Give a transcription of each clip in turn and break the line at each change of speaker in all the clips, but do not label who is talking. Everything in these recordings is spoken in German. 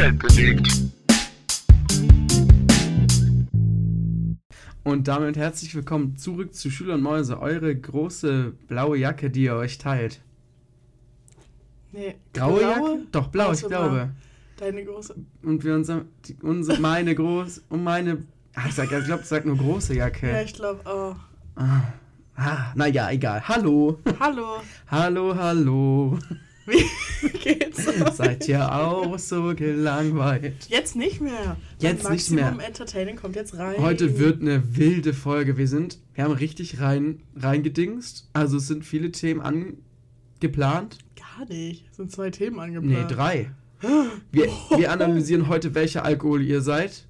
Welt bewegt.
Und damit herzlich willkommen zurück zu Schüler und Mäuse, eure große blaue Jacke, die ihr euch teilt.
Nee.
Graue
blaue?
Jacke? Doch, blau, ich
Also
glaube.
Deine große.
Und wir unser, die, unsere, meine groß und meine. Ah, ich sag, ich glaube, ich sag nur große
Ja,
Jacke.
ich glaube auch.
Ah, naja, egal. Hallo.
Hallo.
Hallo, hallo.
Wie geht's?
Seid ihr auch so gelangweilt?
Jetzt nicht mehr.
Jetzt
Und
nicht mehr.
Maximum Entertaining kommt jetzt rein.
Heute wird eine wilde Folge. Wir sind, wir haben richtig rein, reingedingst. Also es sind viele Themen angeplant.
Gar nicht. Es sind zwei Themen
Nee,
angeplant.
drei. Wir, wir analysieren heute, welcher Alkohol ihr seid.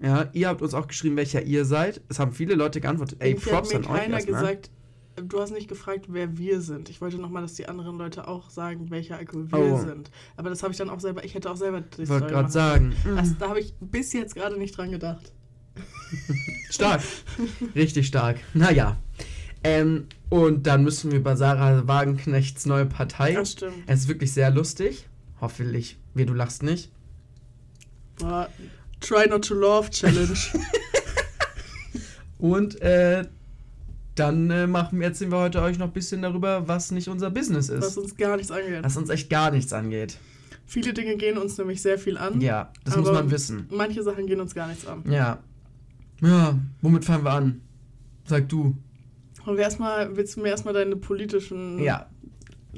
Ja, ihr habt uns auch geschrieben, welcher ihr seid. Es haben viele Leute geantwortet. Ey, Props
hat
an
mir
euch
keiner
erstmal.
gesagt, du hast nicht gefragt, wer wir sind. Ich wollte nochmal, dass die anderen Leute auch sagen, welcher Alkohol wir
Oh.
sind. Aber das habe ich dann auch selber, ich hätte auch selber die
Ich wollte gerade sagen.
können.
mm,
Das, da habe ich bis jetzt gerade nicht dran gedacht.
Stark. Richtig stark. Naja. Ähm, und dann müssen wir über Sarah Wagenknechts neue Partei.
Das stimmt.
Es ist wirklich sehr lustig. Hoffentlich. Wie du lachst nicht.
Try Not to Love Challenge.
Und äh, dann äh, machen wir, erzählen wir heute euch noch ein bisschen darüber, was nicht unser Business
was
ist.
uns gar nichts angeht.
Was uns echt gar nichts angeht.
Viele Dinge gehen uns nämlich sehr viel an.
Ja, das muss man wissen.
Manche Sachen gehen uns gar nichts an.
Ja. Ja, womit fangen wir an? Sag du.
Und wir erstmal, willst du mir erstmal deine politischen
Ja.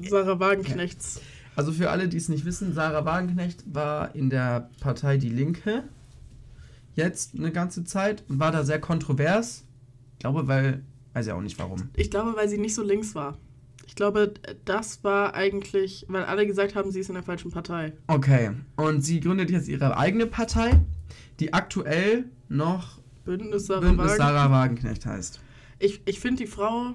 Sarah Wagenknechts.
Also für alle, die es nicht wissen, Sarah Wagenknecht war in der Partei Die Linke jetzt eine ganze Zeit und war da sehr kontrovers. Ich glaube, weil, weiß ja auch nicht warum.
Ich glaube, weil sie nicht so links war. Ich glaube, das war eigentlich, weil alle gesagt haben, sie ist in der falschen Partei.
Okay, und sie gründet jetzt ihre eigene Partei, die aktuell noch
Bündnis Sarah
Bündnis
Wagenknecht.
Sarah Wagenknecht heißt.
Ich, ich finde die Frau.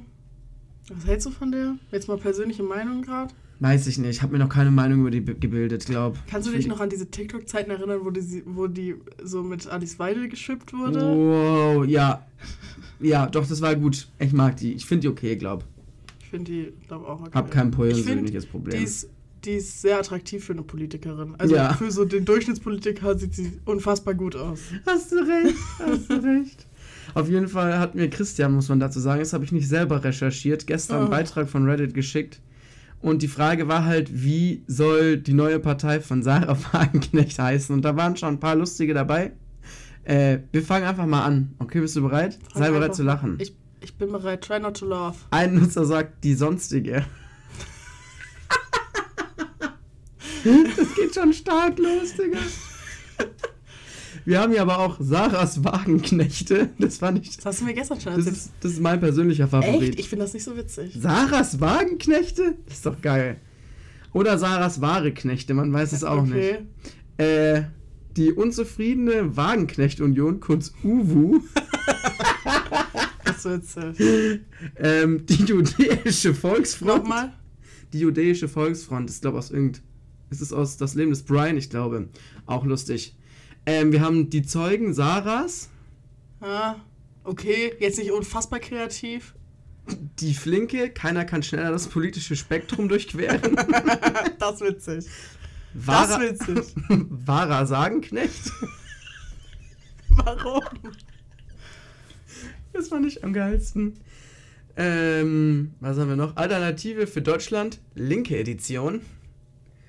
Was hältst du von der? Jetzt mal persönliche Meinung gerade.
Weiß ich nicht, habe mir noch keine Meinung über die gebildet, glaub.
Kannst du
Ich
dich noch an diese TikTok-Zeiten erinnern, wo die, wo die so mit Alice Weidel geschippt wurde?
Wow, ja. Ja, doch, das war gut. Ich mag die. Ich finde die okay, glaub.
Ich finde die, glaube auch okay.
Hab kein persönliches Problem.
Die ist, die ist sehr attraktiv für eine Politikerin. Also
Ja.
für so den Durchschnittspolitiker sieht sie unfassbar gut aus.
Hast du recht, hast du recht. Auf jeden Fall hat mir Christian, muss man dazu sagen, das habe ich nicht selber recherchiert, gestern einen
Oh.
Beitrag von Reddit geschickt. Und die Frage war halt, wie soll die neue Partei von Sarah Wagenknecht heißen? Und da waren schon ein paar lustige dabei. Äh, wir fangen einfach mal an. Okay, bist du bereit?
Fang
Sei bereit zu lachen.
Ich, ich bin bereit. Try not to love.
Ein Nutzer sagt die sonstige. das geht schon stark los, Digga. Wir haben hier aber auch Sarahs Wagenknechte. Das fand ich.
Das hast du mir gestern schon
Das
erzählt.
ist, das ist mein persönlicher Favorit.
Echt? Ich finde das nicht so witzig.
Sarahs Wagenknechte? Das ist doch geil. Oder Sarahs wahre Knechte, man weiß es auch
okay.
nicht. Äh, die unzufriedene Wagenknecht-Union, kurz UWU,
Das witzig.
ähm, die judäische Volksfront.
Nochmal?
Die judäische Volksfront ist, glaube ich, aus irgend. Ist es aus Das Leben des Brian, ich glaube. Auch lustig. Ähm, wir haben die Zeugen Sarahs,
Ah, okay. Jetzt nicht unfassbar kreativ.
die Flinke, keiner kann schneller das politische Spektrum durchqueren.
das ist witzig.
Vara,
Das ist witzig.
Vara Sagenknecht.
Warum?
Das fand ich am geilsten. Ähm, was haben wir noch? Alternative für Deutschland, linke Edition.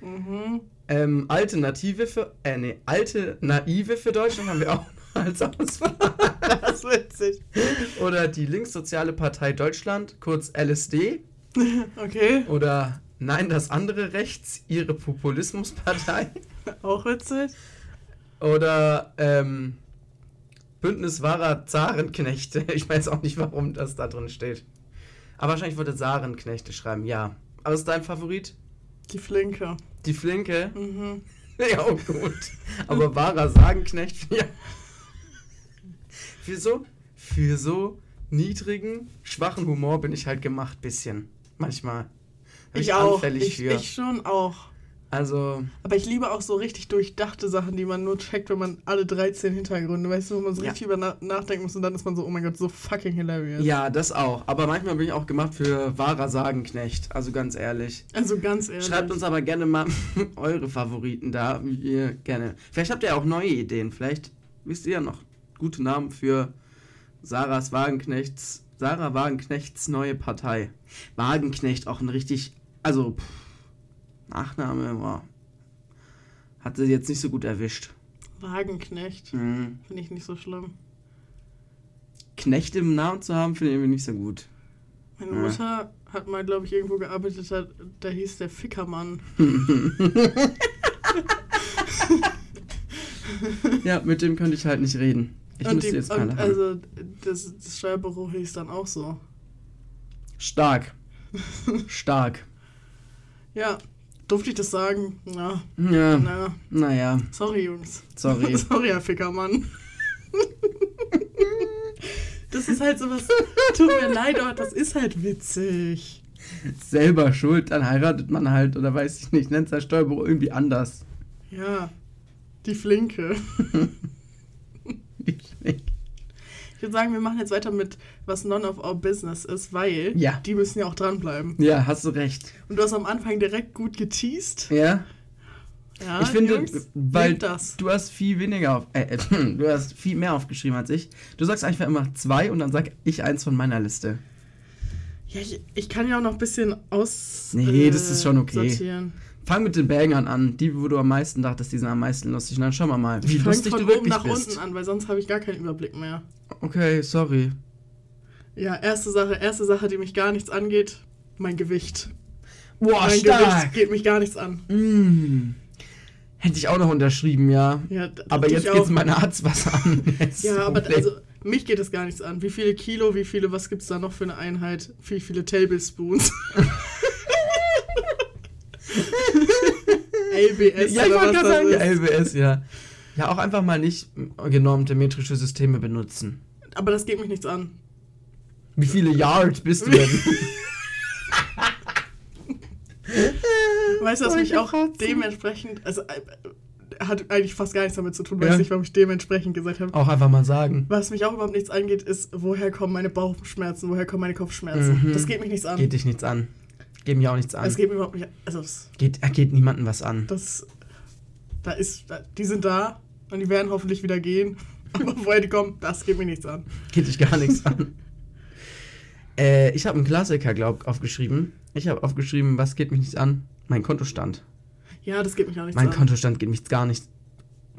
Mhm.
Ähm, Alternative für, äh, nee, alte Naive für Deutschland haben wir auch noch als Auswahl.
Das ist witzig.
Oder die Linkssoziale Partei Deutschland, kurz LSD.
Okay,
Oder Nein, das andere rechts, ihre Populismuspartei.
auch witzig.
Oder ähm, Bündnis wahrer Zarenknechte. Ich weiß auch nicht, warum das da drin steht. Aber wahrscheinlich wollte Zarenknechte schreiben, ja. Aber ist dein Favorit?
Die Flinke.
Die Flinke?
Mhm.
Ja, oh gut. Aber wahrer Sagenknecht, ja. Für so, für so niedrigen, schwachen Humor bin ich halt gemacht, bisschen. Manchmal. Hab
Ich, auch. Ich,
für.
ich schon auch.
Also,
Aber ich liebe auch so richtig durchdachte Sachen, die man nur checkt, wenn man alle 13 Hintergründe, weißt du, wo man so
Ja.
richtig über na nachdenken muss und dann ist man so, oh mein Gott, so fucking hilarious.
ja, das auch. Aber manchmal bin ich auch gemacht für wahrer Sagenknecht. Also ganz ehrlich.
Also ganz ehrlich.
Schreibt uns aber gerne mal eure Favoriten da, wie ihr gerne. Vielleicht habt ihr auch neue Ideen. Vielleicht wisst ihr ja noch gute Namen für Sarahs Wagenknechts, Sarah Wagenknechts neue Partei. Wagenknecht auch ein richtig, also pff, Nachname, boah, hat sie jetzt nicht so gut erwischt.
Wagenknecht.
Mhm.
Finde ich nicht so schlimm.
Knecht im Namen zu haben, finde ich irgendwie nicht so gut.
Meine
Ja.
Mutter hat mal, glaube ich, irgendwo gearbeitet, da, da hieß der Fickermann.
Ja, mit dem könnte ich halt nicht reden. Ich
und
müsste
die,
jetzt
und
keine haben.
also das, das Steuerbüro hieß dann auch so.
Stark. Stark.
Ja, durfte ich das sagen? Ja,
Ja,
na,
naja,
sorry, Jungs.
sorry.
sorry, Herr Fickermann. das ist halt sowas, tut mir leid, aber das ist halt witzig.
selber schuld, dann heiratet man halt oder weiß ich nicht, nennt sein Steuerbüro irgendwie anders.
Ja, die Flinke. Ich würde sagen, wir machen jetzt weiter mit, was none of our business ist, weil
Ja.
die müssen ja auch dranbleiben.
Ja, hast du recht.
Und du hast am Anfang direkt gut geteased.
Ja,
Ja,
ich finde,
Jungs,
weil du hast viel weniger auf, äh, äh, du hast viel mehr aufgeschrieben als ich. Du sagst einfach immer zwei und dann sag ich eins von meiner Liste.
Ja, ich, ich kann ja auch noch ein bisschen aus.
Nee, das ist schon okay.
Sortieren.
Fang mit den Bangern an, die, wo du am meisten dachtest, die sind am meisten lustig. Und dann schauen wir mal, wie
Ich fang
lustig
von
du
oben
wirklich
nach
bist.
unten an, weil sonst habe ich gar keinen Überblick mehr.
Okay, sorry.
Ja, erste Sache, erste Sache, die mich gar nichts angeht, mein Gewicht.
Boah,
mein
stark.
Gewicht geht mich gar nichts an.
Mm. Hätte ich auch noch unterschrieben, ja.
Ja,
Aber jetzt
auch.
geht's mein Arzt was an.
Ja,
das
aber also mich geht es gar nichts an. Wie viele Kilo, wie viele, was gibt's da noch für eine Einheit? Wie viele Tablespoons? LBS
ja, ich wollte gerade sagen. LBS, ja. Ja, auch einfach mal nicht genormte metrische Systeme benutzen.
Aber das geht mich nichts an.
Wie viele Yard bist du denn?
Weißt du, was mich
ich
auch dementsprechend, also äh, hat eigentlich fast gar nichts damit zu tun,
Ja.
weiß nicht, warum ich dementsprechend gesagt habe.
auch einfach mal sagen.
Was mich auch überhaupt nichts angeht, ist, woher kommen meine Bauchschmerzen, woher kommen meine Kopfschmerzen.
Mhm.
Das geht mich nichts an.
Geht dich nichts an. Geht mir auch nichts an.
Es geht mir überhaupt nicht an. Also, es-
geht, äh, geht niemandem was an.
das, da ist, da, die sind da und die werden hoffentlich wieder gehen. Aber woher die kommen, das geht mir nichts an.
Geht dich gar nichts an. Äh, ich habe einen Klassiker, glaub, aufgeschrieben. Ich habe aufgeschrieben, was geht mich nichts an? Mein Kontostand.
Ja, das geht mich auch nichts
Mein
an.
Kontostand geht mich gar nicht.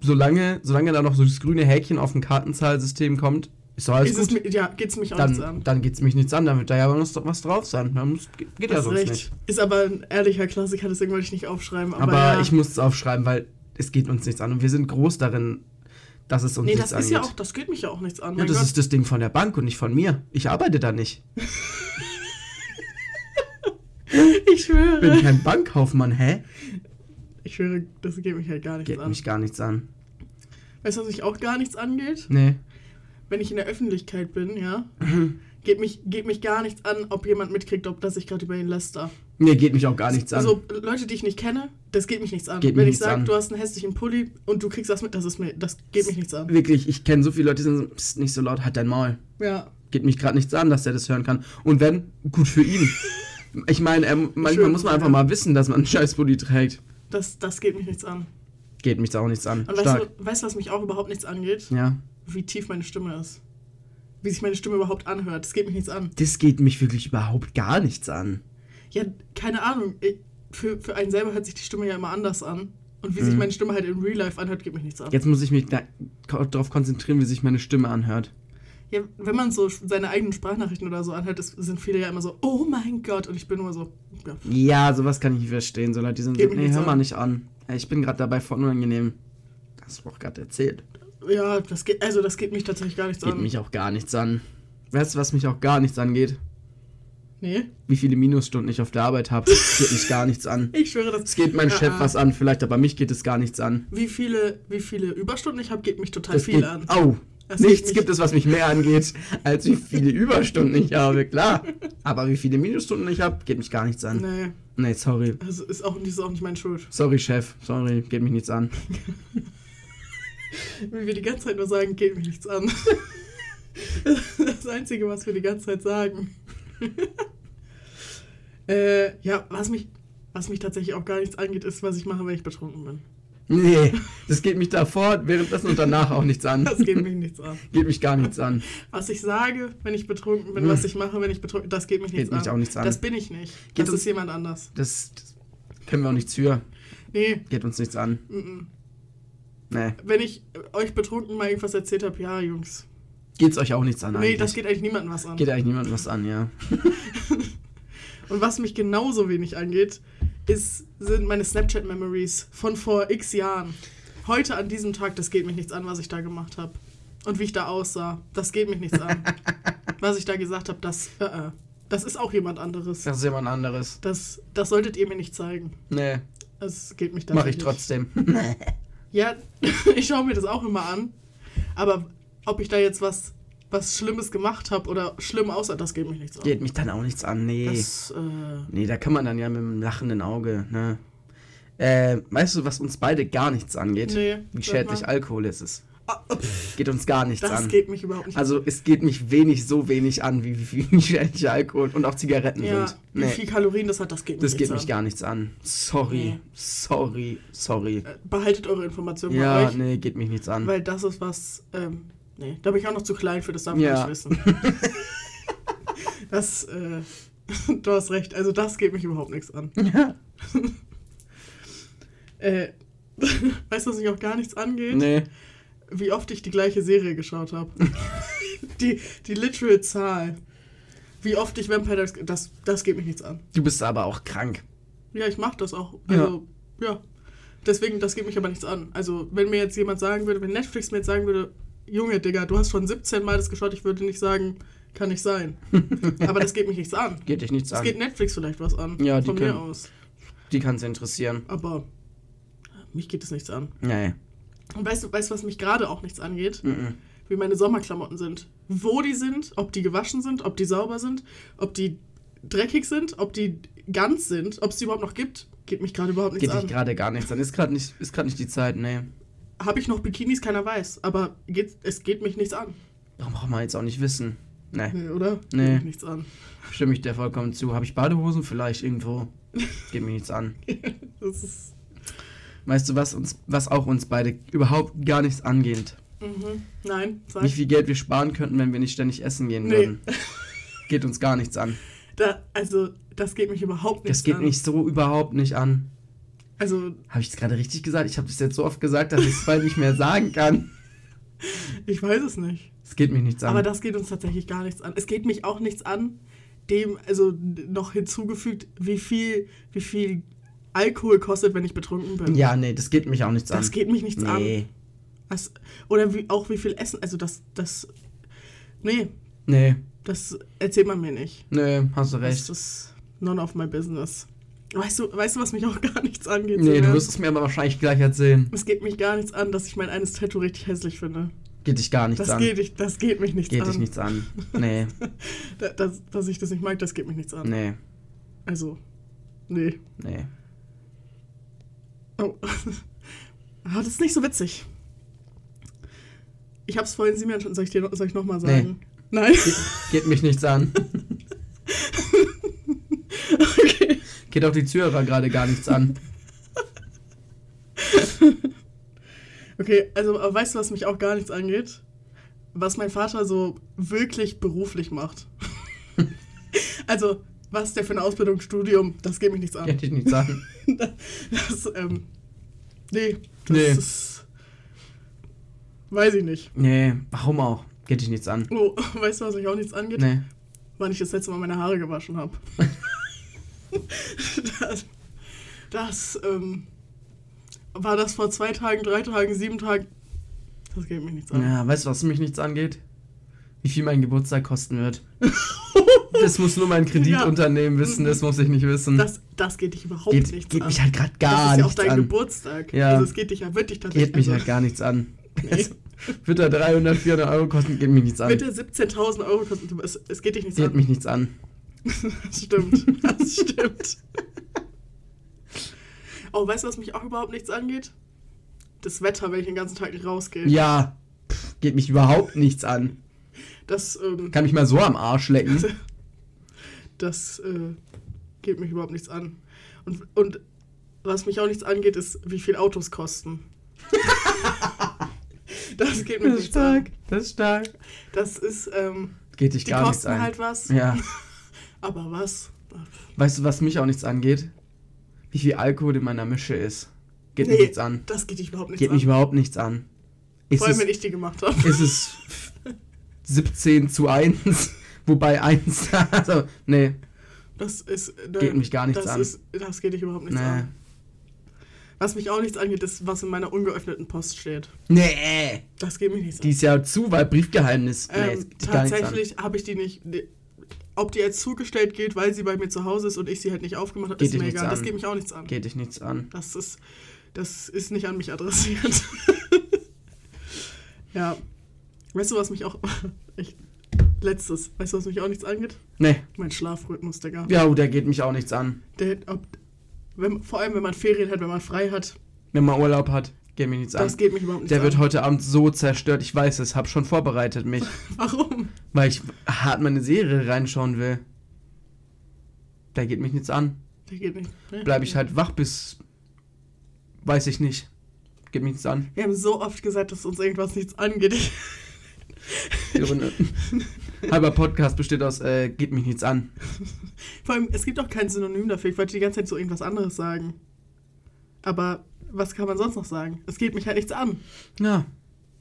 Solange, solange da noch so das grüne Häkchen auf dem Kartenzahlsystem kommt, ist doch alles
ist es
gut.
mir, ja, geht's mich auch nichts an.
Dann, dann geht es mich nichts an, dann wird da ja muss doch was drauf sein. Dann muss, geht geht ja sonst
recht.
nicht.
Ist aber ein ehrlicher Klassiker, deswegen wollte ich nicht aufschreiben. Aber,
Aber,
ja.
ich muss es aufschreiben, weil es geht uns nichts an. Und wir sind groß darin, dass es uns
Nee, das ist
angeht.
ja auch, das geht mich ja auch nichts an.
ja, das
Gott.
ist das Ding von der Bank und nicht von mir. Ich arbeite da nicht.
ich schwöre.
Bin kein Bankkaufmann, hä?
Ich schwöre, das geht mich halt gar nichts
Geht
an.
mich gar nichts an.
Weißt du, was mich auch gar nichts angeht?
Nee.
Wenn ich in der Öffentlichkeit bin, ja, geht, mich, geht mich gar nichts an, ob jemand mitkriegt, ob dass ich gerade über ihn läster.
Nee, geht mich auch gar nichts an.
Also Leute, die ich nicht kenne, das geht mich nichts an.
Geht
Wenn ich sage, du hast einen hässlichen Pulli und du kriegst das mit, das ist mir, das geht mich nichts an.
Wirklich, ich kenne so viele Leute, die sind so, "Psst, nicht so laut, halt dein Maul.
Ja.
Geht mich gerade nichts an, dass der das hören kann. Und wenn, gut für ihn. Ich meine, er, manchmal muss man einfach mal wissen, dass man einen scheiß Pulli trägt.
Das, das geht mich nichts an.
Geht mich da auch nichts an.
Und weißt
Stark.
du, weißt du, was mich auch überhaupt nichts angeht?
Ja.
Wie tief meine Stimme ist. Wie sich meine Stimme überhaupt anhört. Das geht mich nichts an.
Das geht mich wirklich überhaupt gar nichts an.
Ja, keine Ahnung. Ich, für, für einen selber hört sich die Stimme ja immer anders an. Und wie sich
Mhm.
meine Stimme halt in Real Life anhört, geht mich nichts an.
Jetzt muss ich mich da, darauf konzentrieren, wie sich meine Stimme anhört.
Ja, wenn man so seine eigenen Sprachnachrichten oder so anhört, das sind viele ja immer so, oh mein Gott. Und ich bin nur so, ja.
Ja, sowas kann ich nicht verstehen. So Leute, die sind
Geht
so, nee, hör mal
an.
nicht an. Ich bin gerade dabei voll unangenehm. Das war auch gerade erzählt.
Ja, das geht, also das geht mich tatsächlich gar nichts
Geht
an.
mich auch gar nichts an. Weißt du, was mich auch gar nichts angeht?
Nee,
Wie viele Minusstunden ich auf der Arbeit habe, geht mich gar nichts an.
ich schwöre, das
Es geht mein
Ja,
Chef
ah.
was an, vielleicht, aber mich geht es gar nichts an.
Wie viele, wie viele Überstunden ich habe, geht mich total
Das
viel
geht,
an.
Au,
Das
Nichts gibt es, was mich mehr angeht, als wie viele Überstunden ich habe, klar. Aber wie viele Minusstunden ich habe, geht mich gar nichts an.
Nee,
Nee, sorry.
das ist auch, ist auch nicht meine Schuld.
Sorry, Chef. Sorry, geht mich nichts an.
Wie wir die ganze Zeit nur sagen, geht mich nichts an. Das Einzige, was wir die ganze Zeit sagen. Äh, ja, was mich, was mich tatsächlich auch gar nichts angeht, ist, was ich mache, wenn ich betrunken bin.
Nee, das geht mich davor, währenddessen und danach auch nichts an.
Das geht mich nichts an.
Geht mich gar nichts an.
Was ich sage, wenn ich betrunken bin, was ich mache, wenn ich betrunken das geht mich
Geht
nichts
mich
an.
auch nichts an.
Das bin ich nicht.
Geht
das
uns-
ist jemand anders.
Das, das können wir auch nichts für.
Nee,
Geht uns nichts an.
mm, mm.
Nee.
wenn ich euch betrunken mal irgendwas erzählt habe, ja, Jungs.
Geht's euch auch nichts an
Nee,
eigentlich.
das geht eigentlich niemandem was an.
Geht eigentlich niemandem was an, ja.
Und was mich genauso wenig angeht, ist, sind meine Snapchat-Memories von vor x Jahren. Heute an diesem Tag, das geht mich nichts an, was ich da gemacht habe. Und wie ich da aussah, das geht mich nichts an. was ich da gesagt habe, das, äh, äh, das ist auch jemand anderes.
Das ist jemand anderes.
Das, das solltet ihr mir nicht zeigen.
Nee,
Das geht mich
mach ich
tatsächlich-
trotzdem.
Ja, ich schaue mir das auch immer an. Aber ob ich da jetzt was, was Schlimmes gemacht habe oder schlimm aussah, das geht mich nichts an.
Geht mich dann auch nichts an, nee.
Das, äh,
Nee, da kann man dann ja mit einem lachenden Auge, ne? Äh, weißt du, was uns beide gar nichts angeht?
nee.
Wie schädlich. Alkohol ist es.
Ah,
Geht uns gar nichts
Das
an.
geht mich überhaupt nicht
Also es geht mich wenig, so wenig an, wie, wie, wie schädlich Alkohol und auch Zigaretten
Ja,
sind.
wie
Nee,
viel Kalorien das hat, das geht mich
das geht mich
an.
gar nichts an. Sorry,
Nee.
sorry, sorry.
Äh, Behaltet eure Informationen bei
Ja,
euch,
nee, geht mich nichts an.
weil das ist was, ähm, nee, da bin ich auch noch zu klein für, das darf
Ja.
ich nicht wissen. das, äh, du hast recht, also das geht mich überhaupt nichts an.
Ja.
Äh, weißt du, was mich auch gar nichts angeht?
Nee,
Wie oft ich die gleiche Serie geschaut habe. die, die literal Zahl. Wie oft ich Vampire Diaries, das, das geht mich nichts an.
du bist aber auch krank.
Ja, ich mach das auch.
Ja.
Also, ja. Deswegen, das geht mich aber nichts an. Also, wenn mir jetzt jemand sagen würde, wenn Netflix mir jetzt sagen würde, Junge, Digga, du hast schon 17 Mal das geschaut, ich würde nicht sagen, kann nicht sein. aber das geht mich nichts an.
Geht dich nichts
Es
an.
geht Netflix vielleicht was an.
Ja, die
von
können-
mir aus.
Die kann es interessieren.
Aber mich geht es nichts an.
Nee.
Und weißt du, weißt, was mich gerade auch nichts angeht?
Mhm.
Wie meine Sommerklamotten sind. Wo die sind, ob die gewaschen sind, ob die sauber sind, ob die dreckig sind, ob die ganz sind, ob es die überhaupt noch gibt, geht mich gerade überhaupt nichts
Geht dich
an.
gerade gar nichts an. Ist gerade nicht, ist nicht die Zeit, nee.
Habe ich noch Bikinis? Keiner weiß. Aber geht, es geht mich nichts an.
Warum braucht man jetzt auch nicht wissen? Nee,
Nee, oder?
Nee.
Geht mich nichts an.
stimme ich dir vollkommen zu. Habe ich Badehosen vielleicht irgendwo? Geht mir nichts an.
Das ist.
Weißt du, was uns, was auch uns beide überhaupt gar nichts angeht?
Mhm. Nein, sag.
Wie viel Geld wir sparen könnten, wenn wir nicht ständig essen gehen
Nee.
würden. Geht uns gar nichts an.
Da, also, das geht mich überhaupt nichts
Das geht
an.
mich so überhaupt nicht an.
Also,
Habe ich es gerade richtig gesagt? Ich habe das jetzt so oft gesagt, dass ich es bald nicht mehr sagen kann.
ich weiß es nicht.
Es geht mich nichts an.
Aber das geht uns tatsächlich gar nichts an. Es geht mich auch nichts an, dem, also noch hinzugefügt, wie viel, wie viel Alkohol kostet, wenn ich betrunken bin.
ja, nee, das geht mich auch nichts an.
Das geht mich nichts an.
Nee,
Was, oder wie, auch wie viel Essen, also das, das, nee,
nee,
das erzählt man mir nicht.
nee, hast du
Das
recht.
ist none of my business. Weißt du, weißt du, was mich auch gar nichts angeht?
Nee, du wirst es mir aber wahrscheinlich gleich erzählen.
Es geht mich gar nichts an, dass ich mein eines Tattoo richtig hässlich finde.
Geht dich gar nichts
Das
an.
geht, ich, das geht mich nichts
geht
an.
dich nichts an. Nee,
Da, dass, dass ich das nicht mag, das geht mich nichts an.
nee,
Also, nee.
nee.
Oh. ah, das ist nicht so witzig. Ich hab's vorhin Simeon schon, soll ich dir soll ich nochmal sagen? Nein?
Geht, geht mich nichts an. Geht auch die Zuhörer gerade gar nichts an.
Okay, also aber weißt du, was mich auch gar nichts angeht? Was mein Vater so wirklich beruflich macht. also, was der für eine Ausbildung, Studium, das geht mich nichts an.
Geht dich nichts an.
Das, ähm, nee, das
Nee.
ist, weiß ich nicht.
Nee, warum auch? Geht dich nichts an.
Oh, weißt du, was mich auch nichts angeht?
Nee.
wann ich das letzte Mal meine Haare gewaschen habe. Das, das ähm, war das vor zwei Tagen, drei Tagen, sieben Tagen. Das geht mich nichts an.
Ja, weißt du, was mich nichts angeht? Wie viel mein Geburtstag kosten wird. Das muss nur mein Kreditunternehmen wissen, das muss ich nicht wissen.
Das, das geht dich überhaupt
geht
nichts
geht
an.
mich halt gerade
das
gar
ist ja auch
nichts
dein
an.
Geburtstag.
Ja.
Also es geht dich ja wirklich tatsächlich
Geht mich
also,
halt gar nichts an.
Nee.
Wird da 300, 400 Euro kosten, geht mich nichts an.
Bitte 17.000 Euro kosten. Es, es geht dich nichts
Geht
an.
mich nichts an.
Das stimmt. Das stimmt. Oh, weißt du, was mich auch überhaupt nichts angeht? Das Wetter, wenn ich den ganzen Tag nicht rausgehe.
Ja, pff, geht mich überhaupt nichts an.
Das, ähm,
Kann mich mal so am Arsch lecken.
das äh, geht mich überhaupt nichts an. Und, und was mich auch nichts angeht, ist, wie viel Autos kosten. das geht mich nichts an.
das ist stark.
Das ist, ähm,
Geht dich
die
gar nichts
kosten
an.
halt was.
Ja.
Aber was?
Weißt du, was mich auch nichts angeht? Wie viel Alkohol in meiner Mische ist. Geht
Nee,
mich nichts an.
Das geht dich überhaupt nichts
Geht
an.
mich überhaupt nichts an. Ist
Vor allem,
es,
wenn ich die gemacht habe.
ist es 17 zu 1, wobei 1, also, nee,
Das ist. äh,
Geht mich gar nichts
das
an.
Ist, das geht dich überhaupt nichts
nee.
an. Was mich auch nichts angeht, ist, was in meiner ungeöffneten Post steht.
Nee,
Das geht mich nichts
die
an.
ist ja zu, weil Briefgeheimnis. Nee,
Ähm,
geht an.
tatsächlich habe ich die nicht. Ob die jetzt zugestellt geht, weil sie bei mir zu Hause ist und ich sie halt nicht aufgemacht habe, ist mir egal. Das geht mich auch nichts an.
Geht dich nichts an.
Das ist, das ist nicht an mich adressiert. ja. Weißt du, was mich auch. Ich, letztes. Weißt du, was mich auch nichts angeht?
Nee,
Mein Schlafrhythmus, Digga.
ja, oh, der geht mich auch nichts an.
Der, ob, wenn, vor allem, wenn man Ferien hat, wenn man frei hat,
Wenn man Urlaub hat, geht mich nichts
das
an.
geht mich überhaupt nicht
Der
an.
wird heute Abend so zerstört, ich weiß es, hab schon vorbereitet mich,
Warum?
weil ich hart meine Serie reinschauen will. Der geht mich nichts an.
Der geht nicht. ne?
Bleib ich halt wach bis. Weiß ich nicht. Geht mich nichts an.
Wir haben so oft gesagt, dass uns irgendwas nichts angeht.
Runde. Halber Podcast besteht aus äh, geht mich nichts an.
Vor allem, es gibt auch kein Synonym dafür. Ich wollte die ganze Zeit so irgendwas anderes sagen. Aber was kann man sonst noch sagen? Es geht mich halt nichts an.
Ja,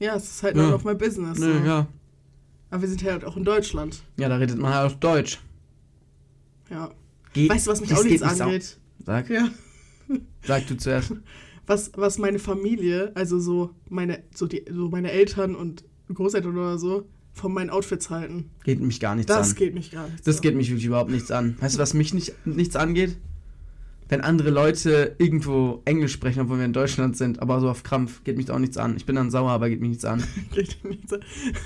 Ja, es ist halt
Ja.
none of my business.
nö,
so.
ja.
Aber wir sind halt auch in Deutschland.
Ja, da redet man halt auf Deutsch.
Ja.
Geht,
Weißt du, was mich
das
auch nichts angeht?
Sag,
Ja.
sag du zuerst.
Was, was meine Familie, also so meine, so die, so meine Eltern und Großeltern oder so, von meinen Outfits halten.
Geht mich gar nichts
Das
an.
geht mich gar nicht.
Das
so.
geht mich wirklich überhaupt nichts an. Weißt du, was mich nicht, nichts angeht? Wenn andere Leute irgendwo Englisch sprechen, obwohl wir in Deutschland sind, aber so auf Krampf, geht mich auch nichts an. Ich bin dann sauer, aber geht mich nichts an.
Geht nicht so.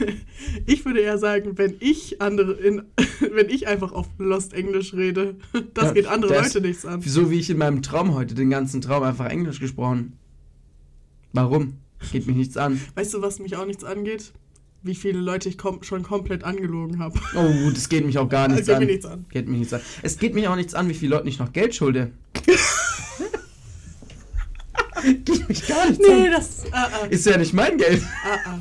Ich würde eher sagen, wenn ich andere in, wenn ich einfach auf Lost Englisch rede, das
Ja,
geht andere
das-
Leute nichts an.
So wie ich in meinem Traum heute den ganzen Traum einfach Englisch gesprochen. Warum? Geht mich nichts an.
Weißt du, was mich auch nichts angeht? Wie viele Leute ich kom schon komplett angelogen habe.
Oh, das geht mich auch gar nichts
geht
an.
mir nichts an.
Geht mich nichts an. Es geht mich auch nichts an, wie viele Leuten ich noch Geld schulde. geht mich gar nichts
Nee,
an.
das. Ah, ah,
Ist ja nicht mein Geld.
ah, ah.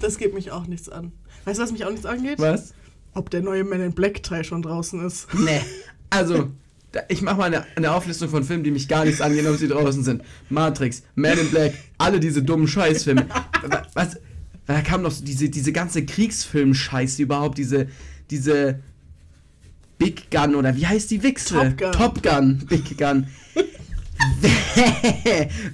Das geht mich auch nichts an. Weißt du, was mich auch nichts angeht?
Was?
Ob der neue Man in Black Teil schon draußen ist.
Nee. Also, ich mache mal eine, eine Auflistung von Filmen, die mich gar nichts angehen, ob sie draußen sind. Matrix, Man in Black, alle diese dummen Scheißfilme. Wa- Was? Da kam noch so diese, diese ganze Kriegsfilm-Scheiße überhaupt, diese, diese Big Gun oder wie heißt die Wichse?
Top Gun.
Top Gun, Big Gun.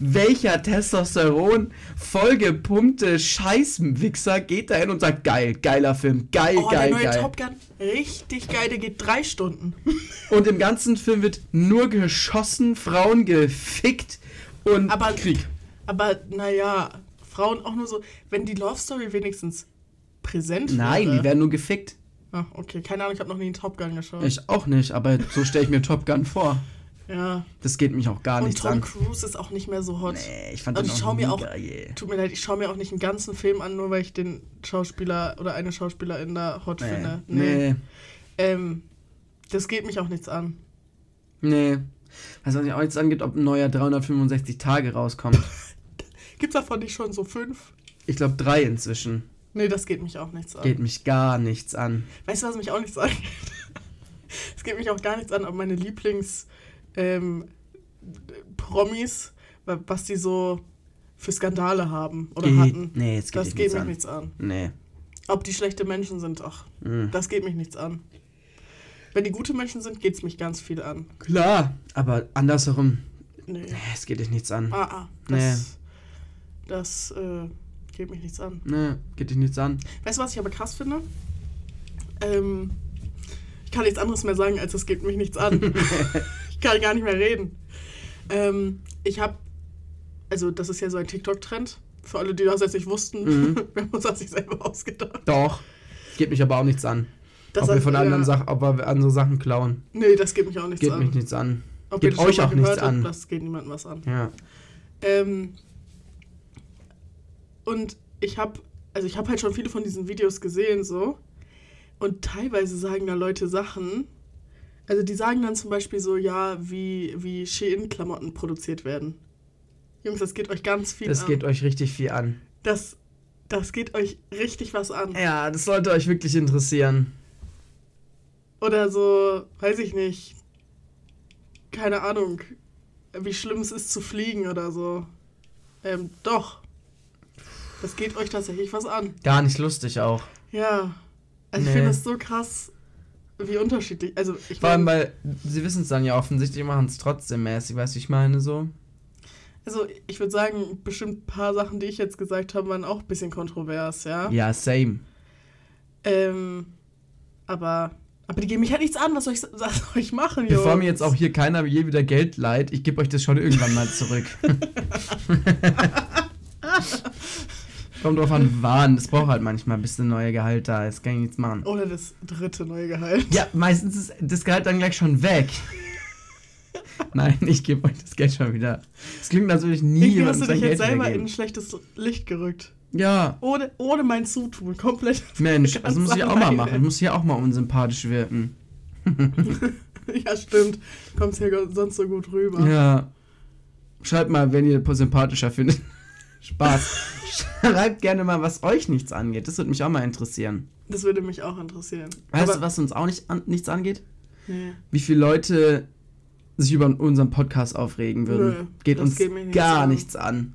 Welcher Testosteron vollgepumpte Scheißwichser geht da hin und sagt, geil, geiler Film, geil,
Oh,
geil,
der neue
geil.
Top Gun, richtig geil, der geht drei Stunden.
Und im ganzen Film wird nur geschossen, Frauen gefickt und
Aber-
Krieg.
Aber naja, Frauen auch nur so, wenn die Love Story wenigstens präsent
Nein,
wäre.
die werden nur gefickt.
Ah, okay, keine Ahnung, ich habe noch nie einen Top Gun geschaut.
Ich auch nicht, aber so stelle ich mir Top Gun vor.
Ja.
Das geht mich auch gar
Und
nichts
Tom
an.
Cruise ist auch nicht mehr so hot.
Nee, ich fand
Und
den
ich
auch nie
auch-
geil.
Tut mir leid, ich schaue mir auch nicht einen ganzen Film an, nur weil ich den Schauspieler oder eine Schauspielerin da hot
Nee.
finde.
Nee,
Ähm, das geht mich auch nichts an.
nee. Weißt du, was mich auch nichts angeht, ob ein neuer 365 Tage rauskommt.
Gibt's davon nicht schon so fünf?
Ich glaube drei inzwischen.
Nee, das geht mich auch nichts an.
Geht mich gar nichts an.
Weißt du, was mich auch nichts angeht? es geht mich auch gar nichts an, ob meine Lieblings ähm, Promis, wa- was die so für Skandale haben oder
Geht-
hatten.
Nee, es geht
Das geht mich
an.
nichts an.
Nee.
Ob die schlechte Menschen sind, ach,
Mhm.
das geht mich nichts an. Wenn die gute Menschen sind, geht's mich ganz viel an.
Klar, aber andersherum,
Nee.
nee, es geht dich nichts an.
Ah, ah. Das, das äh, geht mich nichts an.
Nee, geht dich nichts an.
Weißt du, was ich aber krass finde? Ähm, ich kann nichts anderes mehr sagen, als es geht mich nichts an. ich kann gar nicht mehr reden. Ähm, ich habe, also das ist ja so ein TikTok-Trend, Für alle, die das jetzt nicht wussten,
Mhm.
wir haben uns das nicht selber ausgedacht.
Doch. Geht mich aber auch nichts an.
Das
ob wir
hat-
von anderen
ja,
Sachen, ob wir andere Sachen klauen.
Nee, das geht mich auch nichts
Geht
an.
mich nichts an.
Ob
geht euch auch nichts
gehört habt,
an.
Das geht niemandem was an.
Ja.
Ähm, und ich habe, also ich habe halt schon viele von diesen Videos gesehen so. Und teilweise sagen da Leute Sachen. Also die sagen dann zum Beispiel so, ja, wie, wie Shein-Klamotten produziert werden. Jungs, das geht euch ganz viel
Das
an.
geht euch richtig viel an.
Das, das geht euch richtig was an.
Ja, das sollte euch wirklich interessieren.
Oder so, weiß ich nicht. Keine Ahnung, wie schlimm es ist zu fliegen oder so. Ähm, doch. Das geht euch tatsächlich was an.
Gar nicht lustig auch.
Ja. Also
Nee.
ich finde es so krass, wie unterschiedlich. Also ich
Vor allem, weil sie wissen es dann ja offensichtlich, machen es trotzdem mäßig, weißt du, ich meine so.
also ich würde sagen, bestimmt ein paar Sachen, die ich jetzt gesagt habe, waren auch ein bisschen kontrovers, ja.
Ja, same.
Ähm, aber, aber die gehen mich halt nichts an. Was soll ich, was soll ich machen, Jungs?
Bevor mir jetzt auch hier keiner je wieder Geld leiht, ich gebe euch das schon irgendwann mal zurück. Kommt drauf an, wann. Das braucht halt manchmal, bis der neue Gehalt da ist. Kann ich nichts machen.
Oder das dritte neue Gehalt.
Ja, meistens ist das Gehalt dann gleich schon weg. Nein, ich gebe euch das Geld schon wieder. Es klingt, als würde ich nie
Irgendwie hast du dich jetzt selber in ein schlechtes Licht gerückt.
Ja,
Ohne, ohne mein Zutun. Komplett.
Mensch, das muss ich auch mal machen. Ich muss hier auch mal unsympathisch wirken.
ja, stimmt. Kommst hier sonst so gut rüber.
Ja. Schreibt mal, wenn ihr sympathischer findet. Spaß. Schreibt gerne mal, was euch nichts angeht. Das würde mich auch mal interessieren.
Das würde mich auch interessieren.
Weißt
Aber-
du, was uns auch nicht an, nichts angeht?
Nee.
Wie viele Leute sich über unseren Podcast aufregen würden.
Nö,
geht uns
geht mich nichts
gar
an.
nichts an.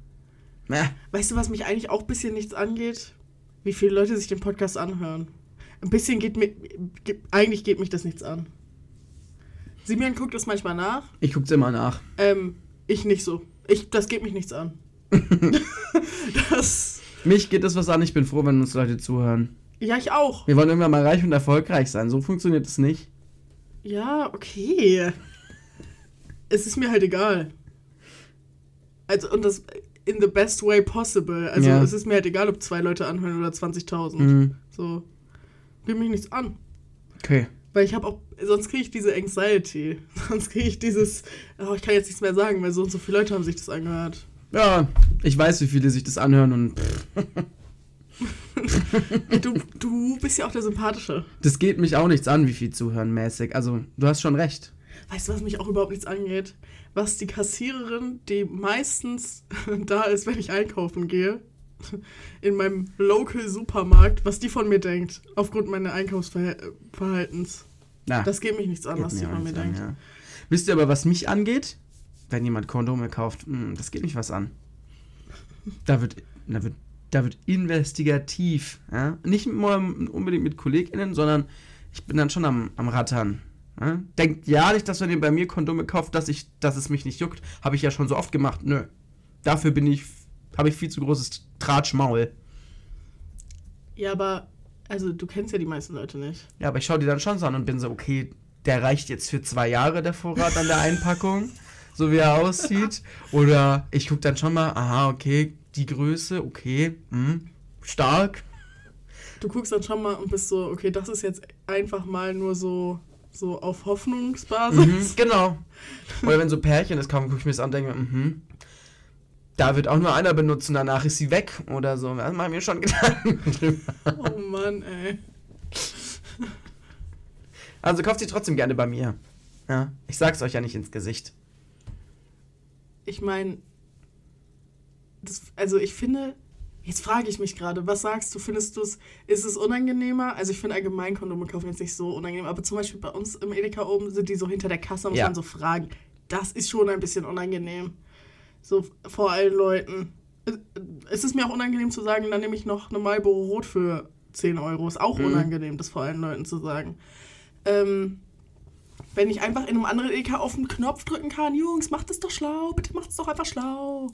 Äh,
Weißt du, was mich eigentlich auch ein bisschen nichts angeht? Wie viele Leute sich den Podcast anhören. Ein bisschen geht mir. Ge eigentlich geht mich das nichts an. Simeon guckt es manchmal nach.
ich guck's immer nach.
Ähm, ich nicht so. Ich, das geht mich nichts an. das.
Mich geht das was an. Ich bin froh, wenn uns Leute zuhören.
Ja, ich auch.
Wir wollen irgendwann mal reich und erfolgreich sein. So funktioniert es nicht.
Ja, okay. Es ist mir halt egal. Also, und das in the best way possible. Also,
Ja.
es ist mir halt egal, ob zwei Leute anhören oder 20.000.
Mhm.
So. Geht mich nichts an.
Okay.
Weil ich habe auch, sonst kriege ich diese Anxiety. Sonst kriege ich dieses, oh, ich kann jetzt nichts mehr sagen, weil so und so viele Leute haben sich das angehört.
Ja, ich weiß, wie viele sich das anhören und
Du, du bist ja auch der Sympathische.
das geht mich auch nichts an, wie viel zuhören mäßig. Also, du hast schon recht.
Weißt du, was mich auch überhaupt nichts angeht? Was die Kassiererin, die meistens da ist, wenn ich einkaufen gehe, in meinem Local Supermarkt, was die von mir denkt, aufgrund meines Einkaufsverhaltens.
Na,
Das geht mich nichts an, was die von mir
nichts an,
denkt.
ja. Wisst ihr aber, was mich angeht? Wenn jemand Kondome kauft, hm, das geht mich was an. Da wird, da wird, da wird investigativ. Ja? Nicht nur unbedingt mit KollegInnen, sondern ich bin dann schon am, am Rattern. Ja? Denkt ja nicht, dass wenn ihr bei mir Kondome kauft, dass, ich, dass es mich nicht juckt. Habe ich ja schon so oft gemacht. Nö. Dafür bin ich, habe ich viel zu großes Tratschmaul.
Ja, aber, also du kennst ja die meisten Leute nicht.
Ja, aber ich schaue die dann schon so an und bin so, okay, der reicht jetzt für zwei Jahre, der Vorrat an der Einpackung, so wie er aussieht. Oder ich gucke dann schon mal, aha, okay, die Größe, okay, hm, stark.
Du guckst dann schon mal und bist so, okay, das ist jetzt einfach mal nur so, so auf Hoffnungsbasis.
Mhm, genau. Oder wenn so Pärchen das kaufen, gucke ich mir das an und denke, mhm, da wird auch nur einer benutzen, danach ist sie weg oder so. Da machen wir schon Gedanken drüber.
Oh Mann, ey.
Also kauft sie trotzdem gerne bei mir. Ja, ich sag's euch ja nicht ins Gesicht.
Ich meine, also ich finde, jetzt frage ich mich gerade, was sagst du, findest du es, ist es unangenehmer? Also ich finde allgemein Kondome kaufen jetzt nicht so unangenehm, aber zum Beispiel bei uns im Edeka oben sind die so hinter der Kasse und muss
Ja.
man so fragen. Das ist schon ein bisschen unangenehm. So vor allen Leuten. Es ist mir auch unangenehm zu sagen, dann nehme ich noch eine Marlboro Rot für 10 Euro. Ist auch
Mhm.
unangenehm, das vor allen Leuten zu sagen. Ähm, wenn ich einfach in einem anderen EK auf den Knopf drücken kann, Jungs, macht es doch schlau, bitte macht es doch einfach schlau.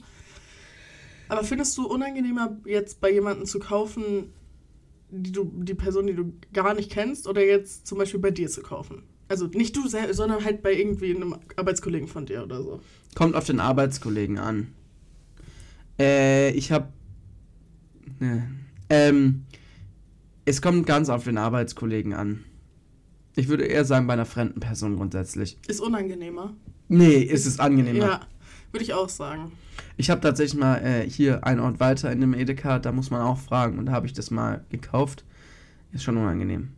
Aber findest du unangenehmer, jetzt bei jemandem zu kaufen, die, du, die Person, die du gar nicht kennst, oder jetzt zum Beispiel bei dir zu kaufen? Also nicht du selbst, sondern halt bei irgendwie einem Arbeitskollegen von dir oder so.
Kommt auf den Arbeitskollegen an. Äh, ich habe Ne. Ähm, es kommt ganz auf den Arbeitskollegen an. Ich würde eher sagen, bei einer fremden Person grundsätzlich.
Ist unangenehmer.
Nee, ist es angenehmer.
Ja, würde ich auch sagen.
Ich habe tatsächlich mal äh, hier einen Ort weiter in dem Edeka, da muss man auch fragen und da habe ich das mal gekauft. Ist schon unangenehm.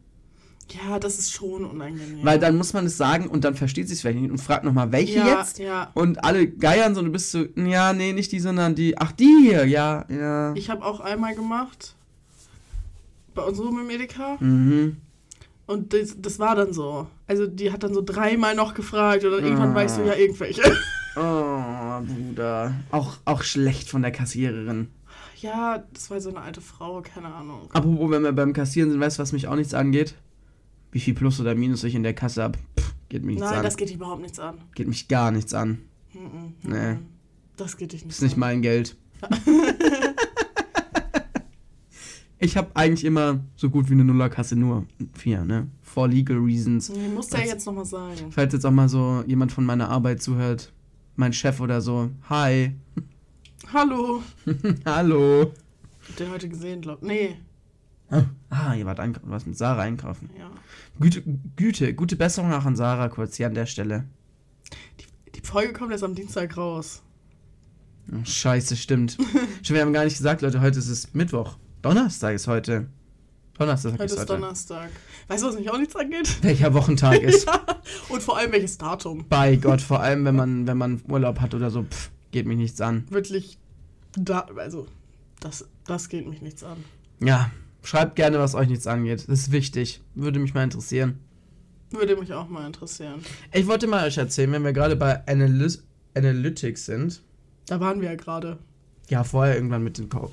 Ja, das ist schon unangenehm.
Weil dann muss man es sagen und dann versteht sie es vielleicht nicht und fragt nochmal, welche
ja,
jetzt?
Ja.
Und alle geiern so und du bist so, ja, nee, nicht die, sondern die, ach, die hier, ja, ja.
Ich habe auch einmal gemacht. Bei uns oben im Edeka.
Mhm.
Und das, das war dann so. Also die hat dann so dreimal noch gefragt oder irgendwann
Ah.
weißt du ja irgendwelche.
Oh, Bruder. Auch, auch schlecht von der Kassiererin.
Ja, das war so eine alte Frau, keine Ahnung.
Apropos, wenn wir beim Kassieren sind, weißt du, was mich auch nichts angeht? Wie viel Plus oder Minus ich in der Kasse hab? Pff, geht mich nichts
Nein,
an.
das geht dich überhaupt nichts an.
geht mich gar nichts an.
Mhm,
Nee.
mhm. Das geht dich nicht
Das ist nicht
an.
mein Geld. ich habe eigentlich immer so gut wie eine Nullerkasse, nur vier, ne? For legal reasons.
Nee, musst du ja jetzt nochmal sagen.
Falls jetzt auch mal so jemand von meiner Arbeit zuhört, mein Chef oder so, hi,
Hallo.
hallo.
Habt ihr heute gesehen, glaub Nee,
Ah, ihr wart einkaufen, was mit Sarah einkaufen.
ja.
Güte, Güte, gute Besserung auch an Sarah kurz hier an der Stelle.
Die Folge kommt jetzt am Dienstag raus.
Oh, scheiße, stimmt. Schon, wir haben gar nicht gesagt, Leute, heute ist es Mittwoch. Donnerstag ist heute. Donnerstag
Heute
ist
ist
heute.
Donnerstag. Weißt du, was mich auch nichts angeht?
Welcher Wochentag ist?
Und vor allem welches Datum.
Bei Gott, vor allem wenn man, wenn man Urlaub hat oder so, pff, geht mich nichts an.
Wirklich, da, also, das, das geht mich nichts an.
Ja, schreibt gerne, was euch nichts angeht. Das ist wichtig. Würde mich mal interessieren.
Würde mich auch mal interessieren.
Ich wollte mal euch erzählen, wenn wir gerade bei Analy Analytics sind.
Da waren wir ja gerade.
Ja, vorher irgendwann mit den, Ko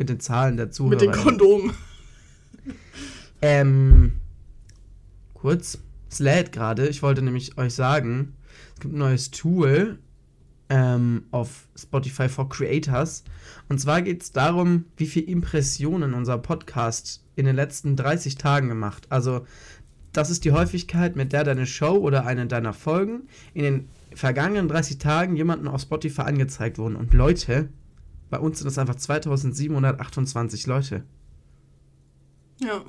mit den Zahlen Zuhörer.
Mit den Kondomen.
Ähm, kurz, es lädt gerade. Ich wollte nämlich euch sagen, es gibt ein neues Tool ähm, auf Spotify for Creators. Und zwar geht es darum, wie viele Impressionen unser Podcast in den letzten 30 Tagen gemacht. Also, das ist die Häufigkeit, mit der deine Show oder eine deiner Folgen in den vergangenen 30 Tagen jemanden auf Spotify angezeigt wurden. Und Leute, bei uns sind es einfach 2728 Leute.
Ja.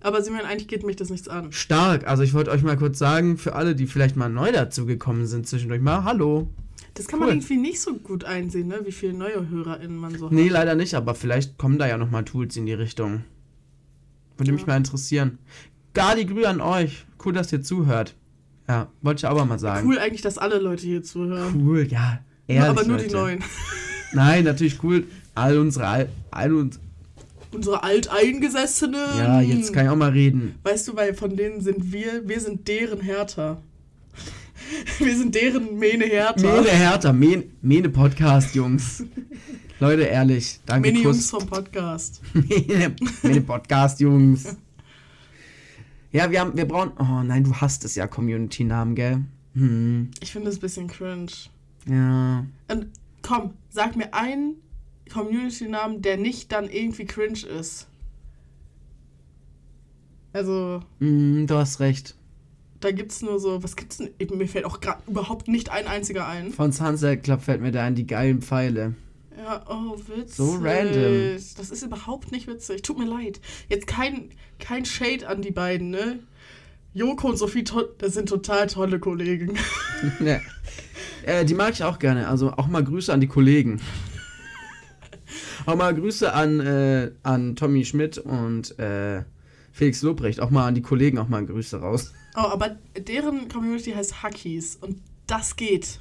Aber Simon, eigentlich geht mich das nichts an.
Stark. Also ich wollte euch mal kurz sagen, für alle, die vielleicht mal neu dazugekommen sind, zwischendurch mal, hallo.
Das kann
Cool.
man irgendwie nicht so gut einsehen, ne? wie viele neue HörerInnen man so
Nee,
hat.
leider nicht, aber vielleicht kommen da ja noch mal Tools in die Richtung. Würde mich
Ja.
mal interessieren. Gar die Grüße an euch. Cool, dass ihr zuhört. Ja, wollte ich aber mal sagen.
Cool eigentlich, dass alle Leute hier zuhören.
Cool, ja.
Ja,
Ehrlich,
aber nur
Leute.
die neuen.
Nein, natürlich cool. All unsere, all, all uns,
Unsere Alteingesessenen.
ja, jetzt kann ich auch mal reden.
Weißt du, weil von denen sind wir, wir sind deren Hertha. Wir sind deren Mene Hertha.
Mene Hertha, Mene, Mene Podcast, Jungs. Leute, ehrlich, danke,
Mene Jungs
Kuss.
vom Podcast.
Mene, Mene Podcast, Jungs. Ja, wir haben, wir brauchen, oh nein, du hast es ja, Community-Namen, gell? Hm,
Ich finde das ein bisschen cringe.
ja.
Und komm, sag mir einen Community-Namen, der nicht dann irgendwie cringe ist. Also,
Hm, du hast recht.
da gibt's nur so, was gibt's denn? Mir fällt auch gerade überhaupt nicht ein einziger ein.
Von Sunset Club fällt mir da ein, die geilen Pfeile.
Ja, oh, witzig.
So random.
Das ist überhaupt nicht witzig. Tut mir leid. Jetzt kein, kein Shade an die beiden, ne? Joko und Sophie, das sind total tolle Kollegen.
ja. Äh, die mag ich auch gerne. Also auch mal Grüße an die Kollegen. auch mal Grüße an, äh, an Tommy Schmidt und äh, Felix Lobrecht. Auch mal an die Kollegen auch mal Grüße raus.
Oh, aber deren Community heißt Hackies. Und das geht,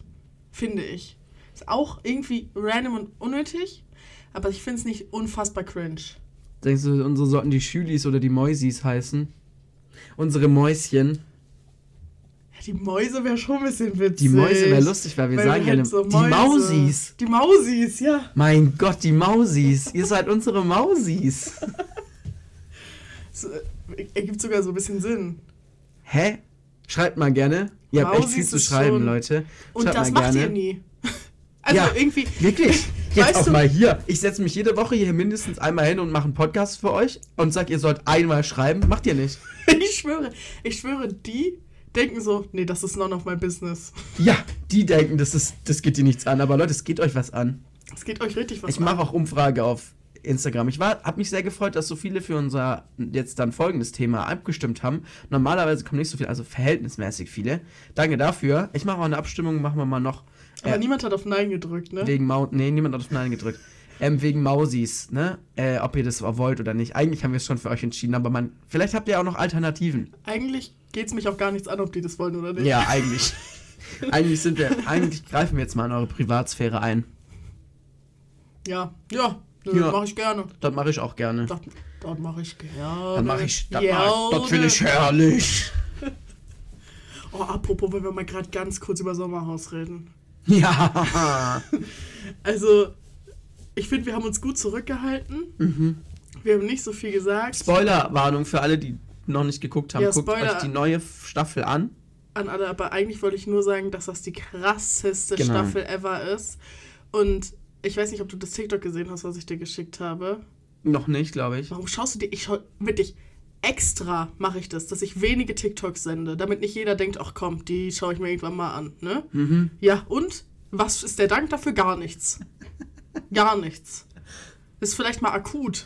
finde ich. Ist auch irgendwie random und unnötig, aber ich finde es nicht unfassbar cringe.
Denkst du, unsere sollten die Schülis oder die Mäusis heißen? Unsere Mäuschen.
Ja, die Mäuse wäre schon ein bisschen witzig.
Die Mäuse wäre lustig, weil wir
Weil
sagen
halt
gerne
so
die Mausis.
Die Mausis, ja.
Mein Gott, die Mausis. Ihr seid unsere Mausis.
Das ergibt sogar so ein bisschen Sinn.
Hä? Schreibt mal gerne. Ihr habt echt
Mausis
viel zu schreiben,
schon-
Leute.
Und
Schreibt
das
mal
macht
gerne.
ihr nie. Also
Ja.
irgendwie,
Wirklich? Jetzt
Weißt
auch
du-
mal hier. Ich setze mich jede Woche hier mindestens einmal hin und mache einen Podcast für euch und sag, ihr sollt einmal schreiben. Macht ihr nicht.
ich schwöre, ich schwöre, die denken so, nee, das ist none of my business.
Ja, die denken, das, ist, das geht dir nichts an. Aber Leute, es geht euch was an.
Es geht euch richtig was
Ich mache auch Umfrage auf Instagram. Ich war, habe mich sehr gefreut, dass so viele für unser jetzt dann folgendes Thema abgestimmt haben. Normalerweise kommen nicht so viele, also verhältnismäßig viele. Danke dafür. Ich mache auch eine Abstimmung, machen wir mal noch.
Aber
äh,
niemand hat auf Nein gedrückt, ne?
Wegen Mau nee, niemand hat auf Nein gedrückt. Ähm, wegen Mausis, ne? Äh, ob ihr das wollt oder nicht. Eigentlich haben wir es schon für euch entschieden, aber man, vielleicht habt ihr auch noch Alternativen.
Eigentlich geht's mich auch gar nichts an, ob die das wollen oder nicht.
Ja, eigentlich. eigentlich sind wir, eigentlich greifen wir jetzt mal in eure Privatsphäre ein.
Ja, ja, das
Ja.
mache ich gerne.
Das mache ich auch gerne.
Das, das mache ich gerne.
Das mache ich, das,
Ja,
das finde ich herrlich.
Oh, apropos, wenn wir mal gerade ganz kurz über Sommerhaus reden.
Ja.
Also, ich finde, wir haben uns gut zurückgehalten.
Mhm.
Wir haben nicht so viel gesagt.
Spoilerwarnung für alle, die noch nicht geguckt haben.
Ja,
Guckt
Spoiler.
euch die neue Staffel an.
an alle, aber eigentlich wollte ich nur sagen, dass das die krasseste
Genau.
Staffel ever ist. Und ich weiß nicht, ob du das TikTok gesehen hast, was ich dir geschickt habe.
Noch nicht, glaube ich.
Warum schaust du dir? Ich schau wirklich extra mache ich das, dass ich wenige TikToks sende, damit nicht jeder denkt, ach komm, die schaue ich mir irgendwann mal an, ne?
Mhm.
Ja, und was ist der Dank dafür? Gar nichts. Gar nichts. Ist vielleicht mal akut.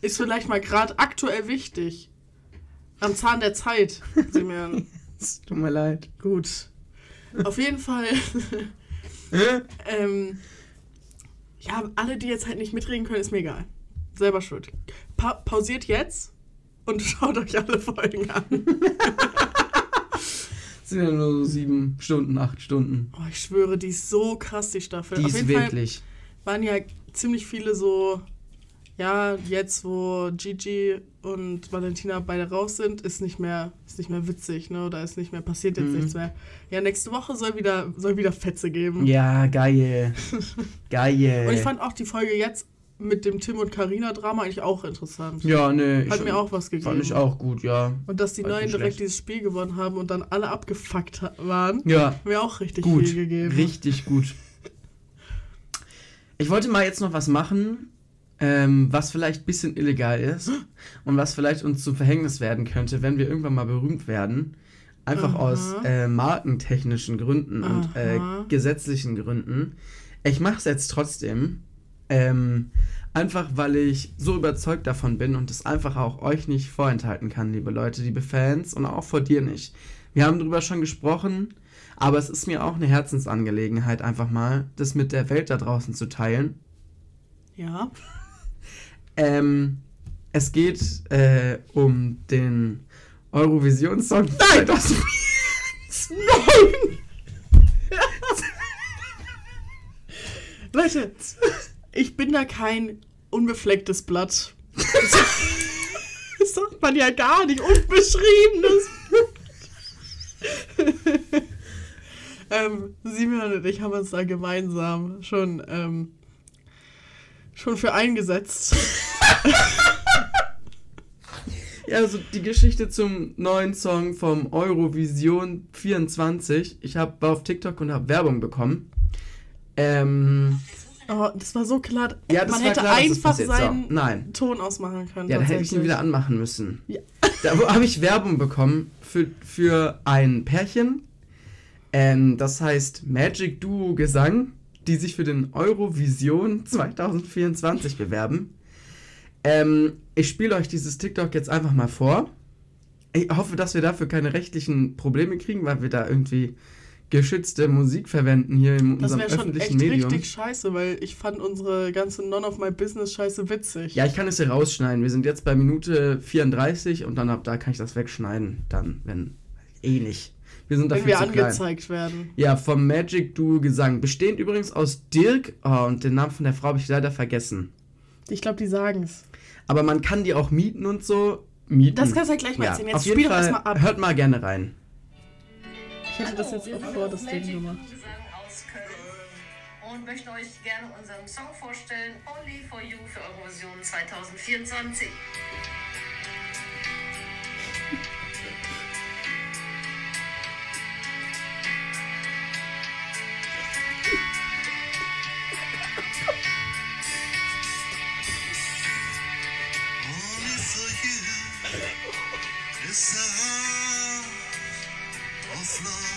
Ist vielleicht mal gerade aktuell wichtig. Am Zahn der Zeit, Simeon.
Es tut mir leid.
Gut. Auf jeden Fall. ähm, ja, alle, die jetzt halt nicht mitreden können, ist mir egal. Selber schuld. Pa pausiert jetzt und schaut euch alle Folgen an.
sind ja nur so sieben Stunden, acht Stunden.
Oh, ich schwöre, die ist so krass, die Staffel.
Die
Auf
ist
jeden
wirklich.
Fall waren ja ziemlich viele so, ja, jetzt wo Gigi und Valentina beide raus sind, ist nicht mehr, ist nicht mehr witzig, ne? Oder ist nicht mehr, passiert jetzt
Mhm.
nichts mehr. Ja, nächste Woche soll wieder, soll wieder Fetze geben.
Ja, geil. geil.
Und ich fand auch die Folge jetzt mit dem Tim und Carina Drama eigentlich auch interessant.
ja, nee.
Hat
ich,
mir auch was gegeben.
Fand ich auch gut, ja.
Und dass die Neuen direkt
schlecht.
dieses Spiel gewonnen haben und dann alle abgefuckt waren,
Ja,
hat mir auch richtig
gut.
viel gegeben.
Richtig gut. Ich wollte mal jetzt noch was machen, ähm, was vielleicht ein bisschen illegal ist und was vielleicht uns zum Verhängnis werden könnte, wenn wir irgendwann mal berühmt werden. Einfach
Aha.
aus äh, markentechnischen Gründen und äh,
Aha.
gesetzlichen Gründen. Ich mache es jetzt trotzdem. Ähm, einfach weil ich so überzeugt davon bin und es einfach auch euch nicht vorenthalten kann, liebe Leute, liebe Fans und auch vor dir nicht. Wir haben darüber schon gesprochen, aber es ist mir auch eine Herzensangelegenheit, einfach mal das mit der Welt da draußen zu teilen.
Ja.
Ähm, es geht äh, um den Eurovision-Song. Nein! Das
Nein! Leute, ich bin da kein unbeflecktes Blatt. Das sagt man ja gar nicht. Unbeschriebenes. ähm, Simeon und ich haben uns da gemeinsam schon, ähm, schon für eingesetzt.
Ja, also die Geschichte zum neuen Song vom Eurovision 24. Ich hab, war auf TikTok und habe Werbung bekommen. Ähm,
Oh, das war so klar.
ja,
man hätte
klar,
einfach seinen
So, nein.
Ton ausmachen können.
Ja, da hätte ich ihn wieder anmachen müssen.
Ja.
Da habe ich Werbung bekommen für, für ein Pärchen. Ähm, das heißt Magic Duo Gesang, die sich für den Eurovision 2024 bewerben. Ähm, ich spiele euch dieses TikTok jetzt einfach mal vor. Ich hoffe, dass wir dafür keine rechtlichen Probleme kriegen, weil wir da irgendwie geschützte Musik verwenden hier in
Das
unserem
wäre schon
öffentlichen
echt
Medium.
richtig scheiße, weil ich fand unsere ganze None of My Business Scheiße witzig.
Ja, ich kann es hier rausschneiden. Wir sind jetzt bei Minute 34 und dann ab da kann ich das wegschneiden. Dann, wenn. Eh nicht. Wir sind
wenn
dafür
wir
zu klein.
angezeigt werden.
Ja, vom Magic Duo Gesang. Bestehend übrigens aus Dirk. Oh, und den Namen von der Frau habe ich leider vergessen.
Ich glaube, die sagen's.
Aber man kann die auch mieten und so. Mieten.
Das kannst du ja gleich mal
ja,
erzählen. Jetzt
auf
spiel
jeden
doch
Fall,
erstmal ab.
hört mal gerne rein.
Ich hätte das jetzt auch vor, das Ding gemacht.
Gesang aus Köln und möchten euch gerne unseren Song vorstellen, Only for You für Eurovision 2024.
It's a house of love.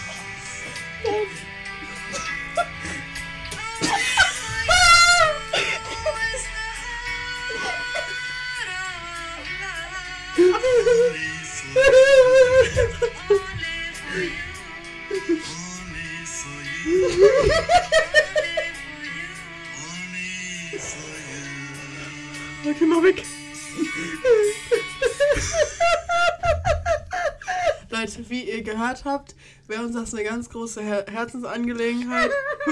Gehört habt, wäre uns das eine ganz große Her Herzensangelegenheit.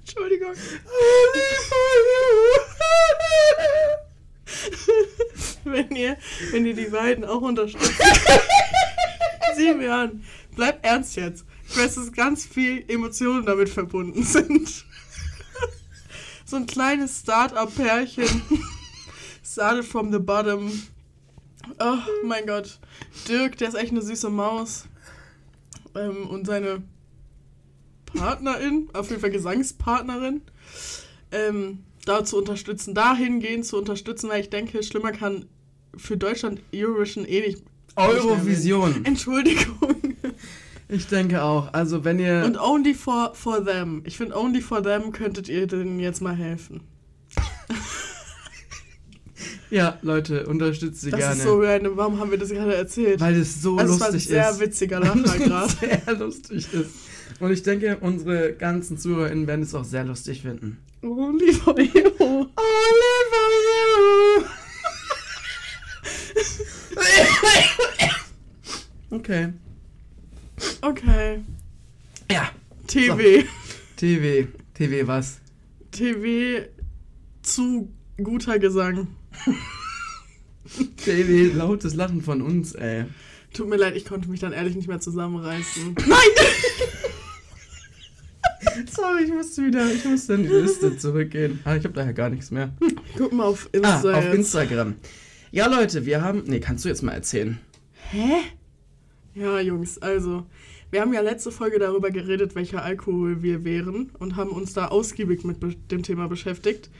Entschuldigung. wenn ihr, wenn ihr die beiden auch unterstützt. Sieh mir an. Bleib ernst jetzt. Ich weiß, dass ganz viel Emotionen damit verbunden sind. so ein kleines Start-up-Pärchen. Started from the bottom. Oh mein Gott. Dirk, der ist echt eine süße Maus. Ähm, und seine Partnerin, auf jeden Fall Gesangspartnerin, ähm, da zu unterstützen, dahingehend zu unterstützen, weil ich denke, schlimmer kann für Deutschland Eurovision eh nicht.
Eurovision.
Entschuldigung.
Ich denke auch. Also wenn ihr.
Und only for, for them. Ich finde, only for them könntet ihr denen jetzt mal helfen.
Ja, Leute, unterstützt sie
Das
gerne.
ist so random. Warum haben wir das gerade erzählt?
weil es so
also, es war ein
lustig
sehr
ist.
witziger Lacher gerade.
sehr lustig ist. Und ich denke, unsere ganzen ZuhörerInnen werden es auch sehr lustig finden.
only for you.
Only for you. okay.
Okay.
Ja.
TV.
TV. TV was?
TV zu guter Gesang.
TV, lautes Lachen von uns, ey.
Tut mir leid, ich konnte mich dann ehrlich nicht mehr zusammenreißen.
Sorry, ich musste wieder, ich musste in die Liste zurückgehen. Ah, ich habe daher gar nichts mehr.
Guck mal auf
Ah,
Insta.
auf
jetzt.
Instagram. Ja, Leute, wir haben. Nee, kannst du jetzt mal erzählen?
Hä? Ja, Jungs, also, wir haben ja letzte Folge darüber geredet, welcher Alkohol wir wären und haben uns da ausgiebig mit dem Thema beschäftigt.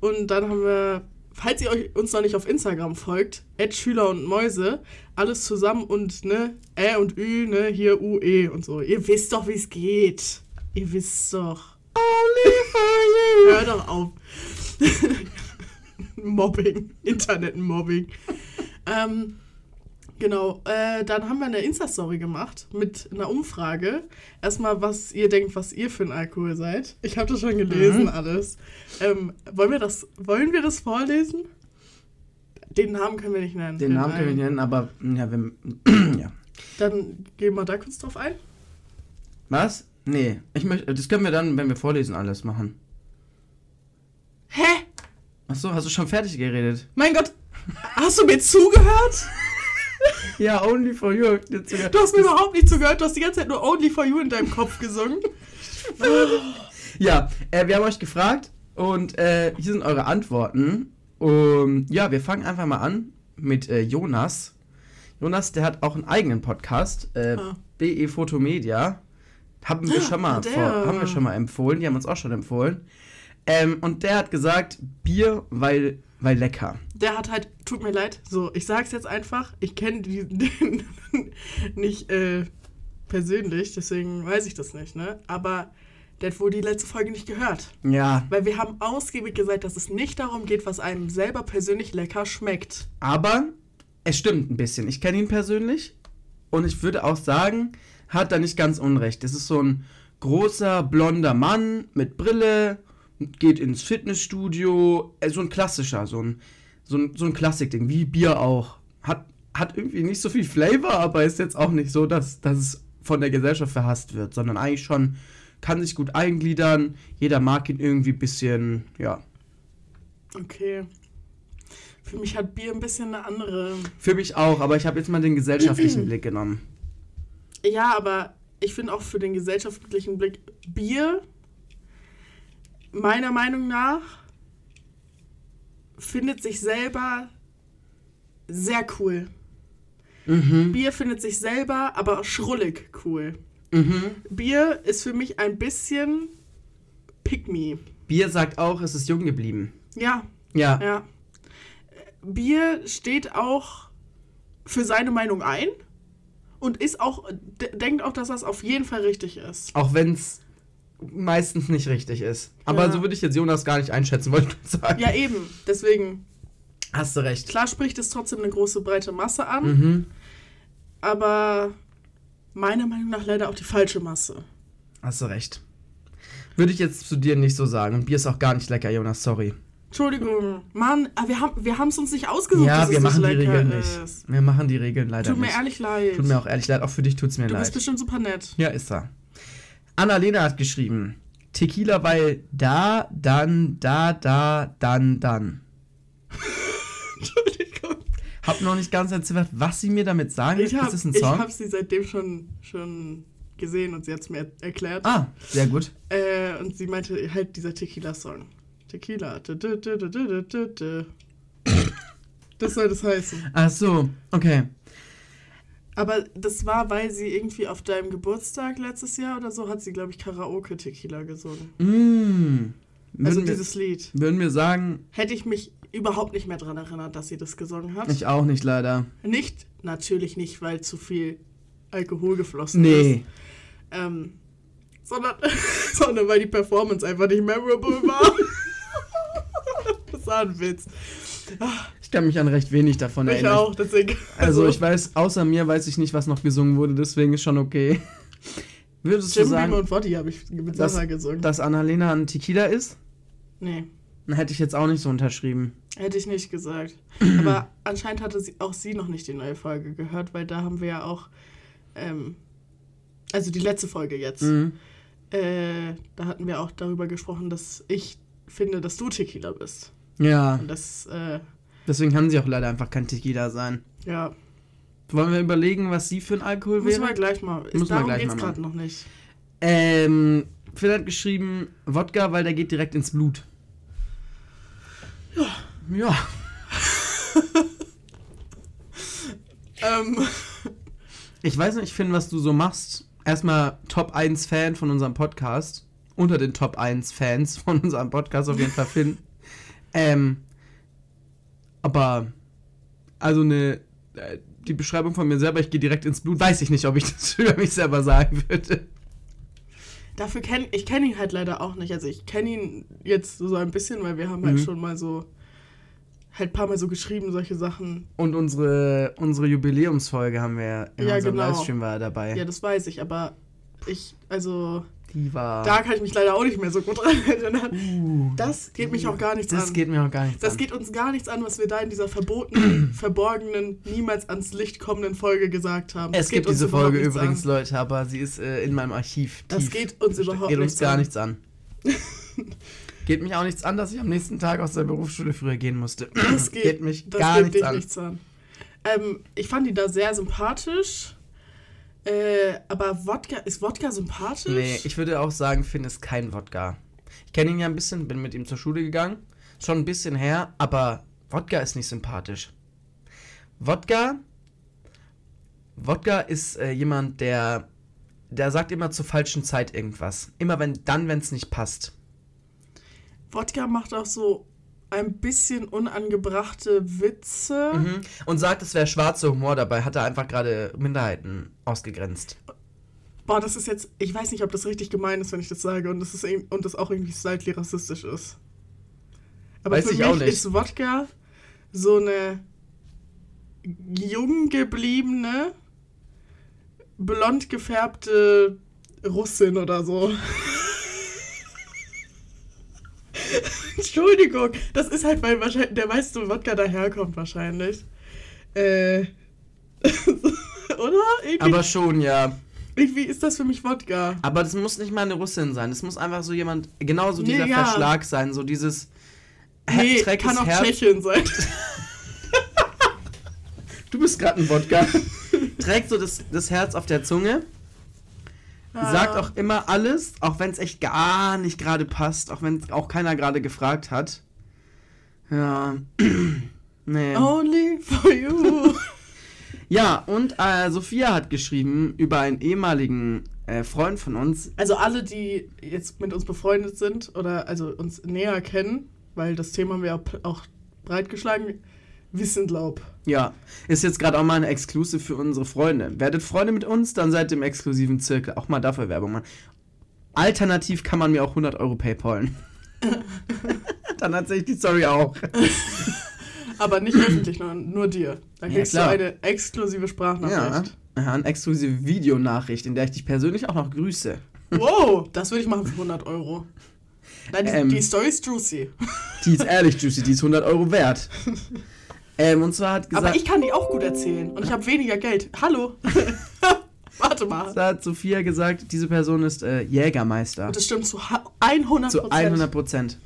Und dann haben wir, falls ihr euch, uns noch nicht auf Instagram folgt, Schüler und Mäuse, alles zusammen und ne, Ä und Ü, ne, hier U, E und so. Ihr wisst doch, wie es geht. Ihr wisst doch.
Only for you.
Hör doch auf. Mobbing, Internetmobbing. ähm, genau, äh, dann haben wir eine Insta-Story gemacht mit einer Umfrage. Erstmal, was ihr denkt, was ihr für ein Alkohol seid. Ich habe das schon gelesen,
Mhm.
alles. Ähm, wollen, wir das, wollen wir das vorlesen? Den Namen können wir nicht nennen.
Den Namen können wir nicht nennen, aber ja, wir, ja.
Dann gehen wir da kurz drauf ein.
Was? Nee, ich möchte, das können wir dann, wenn wir vorlesen, alles machen.
Hä?
Achso, hast du schon fertig geredet?
Mein Gott, hast du mir zugehört?
Ja, only for you.
Du hast mir überhaupt nicht zugehört. Du hast die ganze Zeit nur Only for You in deinem Kopf gesungen.
Ja, äh, wir haben euch gefragt und äh, hier sind eure Antworten. Und ja, wir fangen einfach mal an mit äh, Jonas. Jonas, der hat auch einen eigenen Podcast, äh,
Ah.
BE Photomedia. Haben wir schon mal vor, haben wir schon mal empfohlen, die haben uns auch schon empfohlen. Ähm, und der hat gesagt, Bier, weil, weil lecker.
Der hat halt, tut mir leid, so, ich sag's jetzt einfach, ich kenne den nicht äh, persönlich, deswegen weiß ich das nicht, ne? Aber der hat wohl die letzte Folge nicht gehört.
Ja,
Weil wir haben ausgiebig gesagt, dass es nicht darum geht, was einem selber persönlich lecker schmeckt.
aber es stimmt ein bisschen. Ich kenne ihn persönlich und ich würde auch sagen, hat da nicht ganz unrecht. Es ist so ein großer, blonder Mann mit Brille, geht ins Fitnessstudio, äh, so ein klassischer, so ein, so ein, so ein Klassikding, wie Bier auch. Hat, hat irgendwie nicht so viel Flavor, aber ist jetzt auch nicht so, dass, dass es von der Gesellschaft verhasst wird, sondern eigentlich schon kann sich gut eingliedern. Jeder mag ihn irgendwie ein bisschen, ja.
Okay. Für mich hat Bier ein bisschen eine andere.
Für mich auch, aber ich habe jetzt mal den gesellschaftlichen Blick genommen.
Ja, aber ich finde auch für den gesellschaftlichen Blick Bier, meiner Meinung nach, findet sich selber sehr cool.
Mhm.
Bier findet sich selber, aber schrullig cool.
Mhm.
Bier ist für mich ein bisschen pick me.
Bier sagt auch, es ist jung geblieben.
Ja,
Ja.
ja. Bier steht auch für seine Meinung ein und ist auch, de- denkt auch, dass das auf jeden Fall richtig ist.
Auch wenn es meistens nicht richtig ist. Aber
Ja.
so würde ich jetzt Jonas gar nicht einschätzen, wollte ich nur sagen.
Ja, eben. Deswegen,
Hast du recht.
klar spricht es trotzdem eine große, breite Masse an,
Mhm.
aber meiner Meinung nach leider auch die falsche Masse.
Hast du recht. Würde ich jetzt zu dir nicht so sagen. Und Bier ist auch gar nicht lecker, Jonas, sorry.
Entschuldigung. Mann, ah, wir haben wir es uns nicht ausgesucht.
Ja,
dass
wir
es
machen
so
die Regeln
ist.
nicht. Wir machen die Regeln leider
Tut mir
nicht.
ehrlich leid.
Tut mir auch ehrlich leid, auch für dich tut's mir
du
leid.
bist bestimmt super nett.
Ja, ist er. Annalena hat geschrieben: Tequila, weil da, dann, da, da, dann, dann.
Entschuldigung.
Hab noch nicht ganz entziffert, was sie mir damit sagen will.
Ich habe
ist es ein Song?
hab sie seitdem schon, schon gesehen und sie hat es mir er- erklärt.
ah, sehr gut.
Äh, und sie meinte halt dieser Tequila-Song. Tequila. dü. Das soll das heißen.
Ach so, okay.
Aber das war, weil sie irgendwie auf deinem Geburtstag letztes Jahr oder so hat sie, glaube ich, Karaoke-Tequila gesungen.
Mm.
Also dieses Lied.
würden wir sagen,
Hätte ich mich überhaupt nicht mehr daran erinnert, dass sie das gesungen hat.
ich auch nicht leider.
Nicht, natürlich nicht, weil zu viel Alkohol geflossen ist.
Nee.
Ähm, sondern, sondern weil die Performance einfach nicht memorable war. das war ein Witz.
Ich kann mich an recht wenig davon
Ich
erinnern.
auch, deswegen.
Also ich weiß, außer mir weiß ich nicht, was noch gesungen wurde, deswegen ist schon okay. Würdest du
Jim Beam
sagen,
und Woddy habe ich mit
dass,
gesungen.
dass Annalena ein Tequila ist?
nee,
Dann hätte ich jetzt auch nicht so unterschrieben.
hätte ich nicht gesagt. Aber anscheinend hatte sie, auch sie noch nicht die neue Folge gehört, weil da haben wir ja auch. Ähm, also die letzte Folge jetzt.
Mhm.
Äh, da hatten wir auch darüber gesprochen, dass ich finde, dass du Tequila bist.
Ja,
Und das, äh,
deswegen kann sie auch leider einfach kein Tequila sein.
ja,
Wollen wir überlegen, was sie für ein Alkohol
müssen wir
wäre?
gleich mal.
Müssen wir
darum
gleich
geht's
mal
gerade noch nicht.
Ähm, Phil hat geschrieben, Wodka, weil der geht direkt ins Blut. Ja. Ja.
Ähm,
Ich weiß nicht, Finn, was du so machst. Erstmal Top 1 Fan von unserem Podcast. Unter den Top 1 Fans von unserem Podcast auf jeden Fall Finn. ähm, aber, also eine, äh, die Beschreibung von mir selber, ich gehe direkt ins Blut, weiß ich nicht, ob ich das über mich selber sagen würde.
dafür kenne ich kenne ihn halt leider auch nicht. Also ich kenne ihn jetzt so ein bisschen, weil wir haben halt
Mhm.
schon mal so halt ein paar Mal so geschrieben, solche Sachen.
Und unsere, unsere Jubiläumsfolge haben wir in
Ja,
unserem
genau.
Livestream war er dabei.
Ja, das weiß ich, aber ich, also
Die war.
da kann ich mich leider auch nicht mehr so gut dran erinnern.
Uh,
Das geht mich auch gar nichts
das
an.
geht mir auch gar nicht
Das
an.
geht uns gar nichts an, was wir da in dieser verbotenen, verborgenen, niemals ans Licht kommenden Folge gesagt haben.
Es
Das geht
gibt diese Folge
nichts
übrigens,
An.
Leute, aber sie ist äh, in meinem Archiv.
Das geht uns überhaupt
geht uns
nichts
gar
an.
nichts an. geht mich auch nichts an, dass ich am nächsten Tag aus der Berufsschule früher gehen musste.
Das geht,
mich
das
gar
geht
nichts
dich
an.
nichts an. Ähm, ich fand ihn da sehr sympathisch. Äh, aber Wodka, ist Wodka sympathisch?
Nee, ich würde auch sagen, Finn ist kein Wodka. Ich kenne ihn ja ein bisschen, bin mit ihm zur Schule gegangen. Schon ein bisschen her, aber Wodka ist nicht sympathisch. Wodka. Wodka ist äh, jemand, der. Der sagt immer zur falschen Zeit irgendwas. Immer wenn, dann, wenn es nicht passt.
Wodka macht auch so ein bisschen unangebrachte Witze.
Mhm. Und sagt, es wäre schwarzer Humor dabei, hat er einfach gerade Minderheiten ausgegrenzt.
Boah, das ist jetzt, ich weiß nicht, ob das richtig gemein ist, wenn ich das sage und das, ist, und das auch irgendwie slightly rassistisch ist. Aber
Weiß
für
ich
mich
auch nicht.
ist Wodka so eine jung gebliebene, blond gefärbte Russin oder so. Entschuldigung, das ist halt, weil wahrscheinlich der meiste Wodka daherkommt wahrscheinlich. Äh. Oder? Irgendwie,
Aber schon, ja.
irgendwie ist das für mich Wodka.
Aber das muss nicht mal eine Russin sein. Das muss einfach so jemand, genauso
Nee,
dieser
ja.
Verschlag sein, so dieses.
Nee,
Trägt
kann auch
Herz-
Tschechien sein.
Du bist gerade ein Wodka. Trägt so das, das Herz auf der Zunge. Sagt
Ah.
auch immer alles, auch wenn es echt gar nicht gerade passt, auch wenn auch keiner gerade gefragt hat. Ja. nee.
Only for you.
Ja, und äh, Sophia hat geschrieben über einen ehemaligen äh, Freund von uns.
Also alle, die jetzt mit uns befreundet sind oder also uns näher kennen, weil das Thema haben wir auch breitgeschlagen, wissen glaub.
Ja, ist jetzt gerade auch mal eine Exclusive für unsere Freunde. Werdet Freunde mit uns, dann seid ihr im exklusiven Zirkel. Auch mal dafür Werbung machen. Alternativ kann man mir auch 100 Euro paypalen. dann erzähle ich die Story auch.
Aber nicht öffentlich, nur, nur dir. Dann
Ja,
kriegst du
klar.
eine exklusive
Ja,
Sprachnachricht.
ja, eine exklusive Videonachricht, in der ich dich persönlich auch noch grüße.
Wow, das würde ich machen für 100 Euro. Nein, die,
Ähm.
die Story ist juicy.
Die ist ehrlich juicy, die ist 100 Euro wert. Ähm, und zwar hat gesagt,
Aber ich kann die auch gut erzählen. Und ich habe weniger Geld. Hallo. Warte mal.
da hat Sophia gesagt, diese Person ist äh, Jägermeister.
Das stimmt zu ha- 100
Zu 100 Prozent.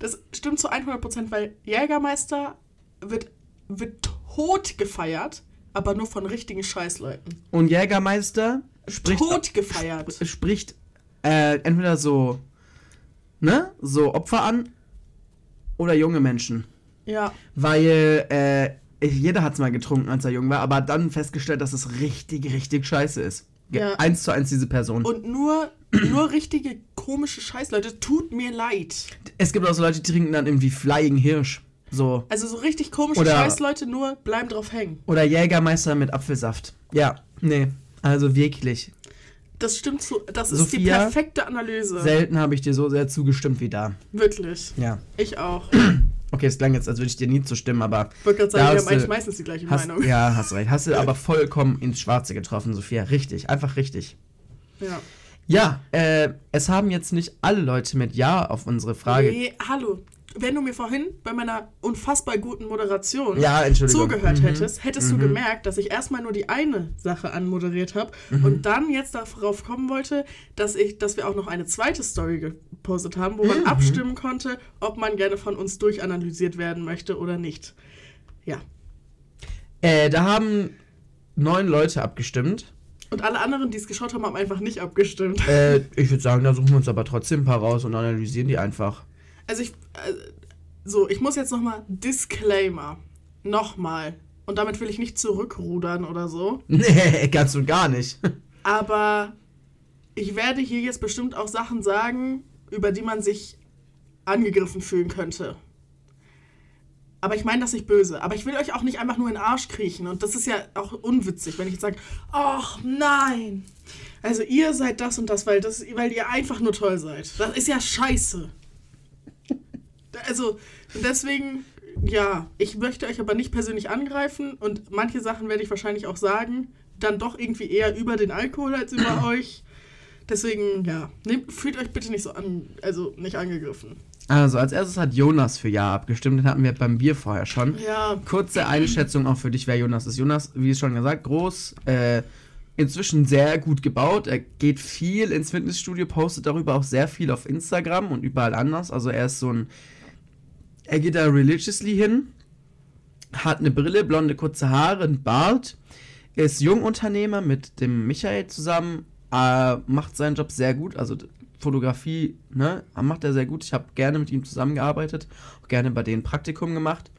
Das stimmt zu 100 Prozent, weil Jägermeister wird, wird tot gefeiert, aber nur von richtigen Scheißleuten.
Und Jägermeister spricht,
tot gefeiert.
spricht äh, entweder so, ne, so Opfer an oder junge Menschen.
Ja.
Weil äh, jeder hat es mal getrunken, als er jung war, aber dann festgestellt, dass es richtig, richtig scheiße ist.
Ja.
Eins zu eins diese Person.
Und nur, nur richtige komische Scheißleute. Tut mir leid.
es gibt auch so Leute, die trinken dann irgendwie Flying Hirsch. So.
Also so richtig komische
Oder-
Scheißleute, nur bleiben drauf hängen.
Oder Jägermeister mit Apfelsaft. Ja, nee. Also wirklich.
Das stimmt zu. Das ist die
Sophia,
perfekte Analyse.
Selten habe ich dir so sehr zugestimmt wie da.
Wirklich.
Ja.
Ich auch.
Okay, es klang jetzt, als würde ich dir nie zustimmen, aber
Ich wollte gerade sagen, wir haben eigentlich meistens die gleiche
hast,
Meinung.
ja, hast recht. Hast du aber vollkommen ins Schwarze getroffen, Sophia. Richtig, einfach richtig.
Ja.
Ja, äh, es haben jetzt nicht alle Leute mit Ja auf unsere Frage.
Nee, hallo. Wenn du mir vorhin bei meiner unfassbar guten Moderation
Ja,
zugehört
Mhm.
hättest, hättest du gemerkt, dass ich erstmal nur die eine Sache anmoderiert habe
Mhm.
und dann jetzt darauf kommen wollte, dass ich, dass wir auch noch eine zweite Story gepostet haben, wo
Mhm.
man abstimmen konnte, ob man gerne von uns durchanalysiert werden möchte oder nicht. Ja.
Äh, da haben neun Leute abgestimmt.
Und alle anderen, die es geschaut haben, haben einfach nicht abgestimmt.
Äh, ich würde sagen, da suchen wir uns aber trotzdem ein paar raus und analysieren die einfach.
Also ich, äh, so, ich muss jetzt nochmal Disclaimer. Nochmal. Und damit will ich nicht zurückrudern oder so.
Nee, ganz und gar nicht.
Aber ich werde hier jetzt bestimmt auch Sachen sagen, über die man sich angegriffen fühlen könnte. Aber ich meine das nicht böse. Aber ich will euch auch nicht einfach nur in den Arsch kriechen. Und das ist ja auch unwitzig, wenn ich jetzt sage, ach nein. Also ihr seid das und das, weil, das, weil ihr einfach nur toll seid. Das ist ja scheiße. Also deswegen, ja, ich möchte euch aber nicht persönlich angreifen. Und manche Sachen werde ich wahrscheinlich auch sagen. Dann doch irgendwie eher über den Alkohol als über euch. Deswegen, ja, nehmt, fühlt euch bitte nicht so an, also nicht angegriffen.
Also, als erstes hat Jonas für Ja abgestimmt. Den hatten wir beim Bier vorher schon.
Ja,
Kurze Einschätzung auch für dich, wer Jonas ist. Jonas, wie schon gesagt, groß, äh, inzwischen sehr gut gebaut. Er geht viel ins Fitnessstudio, postet darüber auch sehr viel auf Instagram und überall anders. Also er ist so ein, er geht da religiously hin, hat eine Brille, blonde kurze Haare, einen Bart, ist Jungunternehmer mit dem Michael zusammen, äh, macht seinen Job sehr gut, also Fotografie, ne, macht er sehr gut. Ich habe gerne mit ihm zusammengearbeitet, auch gerne bei denen Praktikum gemacht.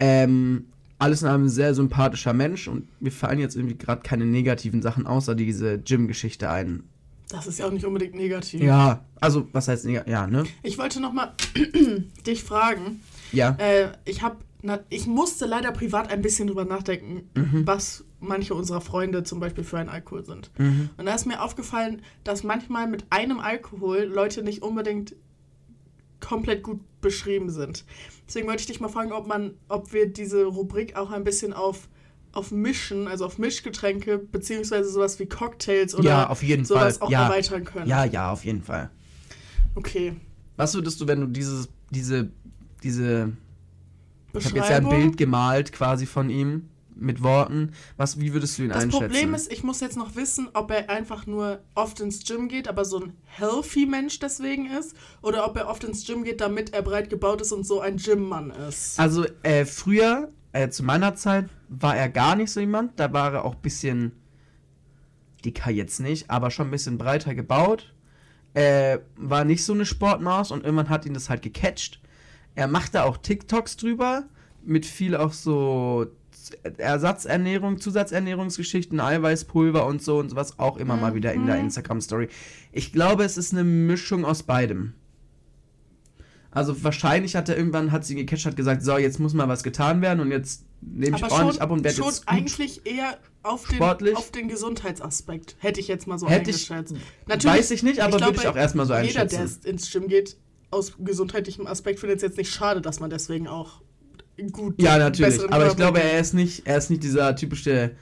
Ähm, alles in allem sehr sympathischer Mensch und mir fallen jetzt irgendwie gerade keine negativen Sachen außer diese Gym-Geschichte ein.
Das ist ja auch nicht unbedingt negativ.
Ja, also was heißt negativ? Ja, ne?
Ich wollte nochmal dich fragen.
Ja.
Äh, ich habe, ich musste leider privat ein bisschen drüber nachdenken, was manche unserer Freunde zum Beispiel für ein Alkohol sind.
Mhm.
Und da ist mir aufgefallen, dass manchmal mit einem Alkohol Leute nicht unbedingt komplett gut beschrieben sind. Deswegen wollte ich dich mal fragen, ob man, ob wir diese Rubrik auch ein bisschen auf auf Mischen, also auf Mischgetränke, beziehungsweise sowas wie Cocktails oder
Ja, auf jeden
sowas
Fall.
auch
Ja.
erweitern können.
Ja, ja, auf jeden Fall.
Okay.
Was würdest du, wenn du dieses, diese, diese, ich habe jetzt ja ein. Bild gemalt quasi von ihm mit Worten. Was, wie würdest du ihn
Das
einschätzen?
Problem ist, ich muss jetzt noch wissen, ob er einfach nur oft ins Gym geht, aber so ein healthy Mensch deswegen ist, oder ob er oft ins Gym geht, damit er breit gebaut ist und so ein Gymmann ist.
Also äh, früher, äh, zu meiner Zeit, war er gar nicht so jemand. Da war er auch ein bisschen dicker jetzt nicht, aber schon ein bisschen breiter gebaut. Äh, war nicht so eine Sportmaus und irgendwann hat ihn das halt gecatcht. Er machte auch TikToks drüber, mit viel auch so Ersatzernährung, Zusatzernährungsgeschichten, Eiweißpulver und so und sowas auch immer mal wieder in der Instagram-Story. Ich glaube, es ist eine Mischung aus beidem. Also wahrscheinlich hat er irgendwann, hat sie ihn gecatcht, hat gesagt, so, jetzt muss mal was getan werden und jetzt nehme ich
aber
ordentlich
schon,
ab und werde
schon
jetzt gut.
eigentlich eher auf den,
sportlich.
auf den Gesundheitsaspekt, hätte ich jetzt mal so
Hätte ich-
eingeschätzt.
Weiß ich nicht, aber
glaub,
würde ich auch erstmal so
Jeder,
einschätzen.
der ins Gym geht, aus gesundheitlichem Aspekt findet es jetzt nicht schade, dass man deswegen auch gut
Ja, natürlich. Aber ich glaube, er ist nicht, er ist nicht dieser typische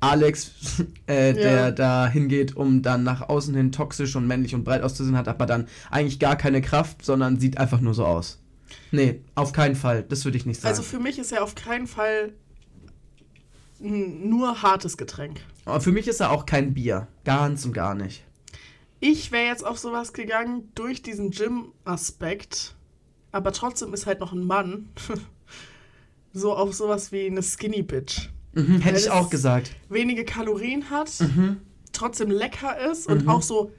Alex, äh, der
Ja.
da hingeht, um dann nach außen hin toxisch und männlich und breit auszusehen, hat aber dann eigentlich gar keine Kraft, sondern sieht einfach nur so aus. Nee, auf keinen Fall. Das würde ich nicht sagen.
Also für mich ist er auf keinen Fall nur hartes Getränk.
aber für mich ist er auch kein Bier. Ganz und gar nicht.
Ich wäre jetzt auf sowas gegangen durch diesen Gym-Aspekt, aber trotzdem ist halt noch ein Mann. so auf sowas wie eine Skinny Bitch.
Mhm, hätte ich auch gesagt.
Wenige Kalorien hat,
Mhm.
trotzdem lecker ist und auch so,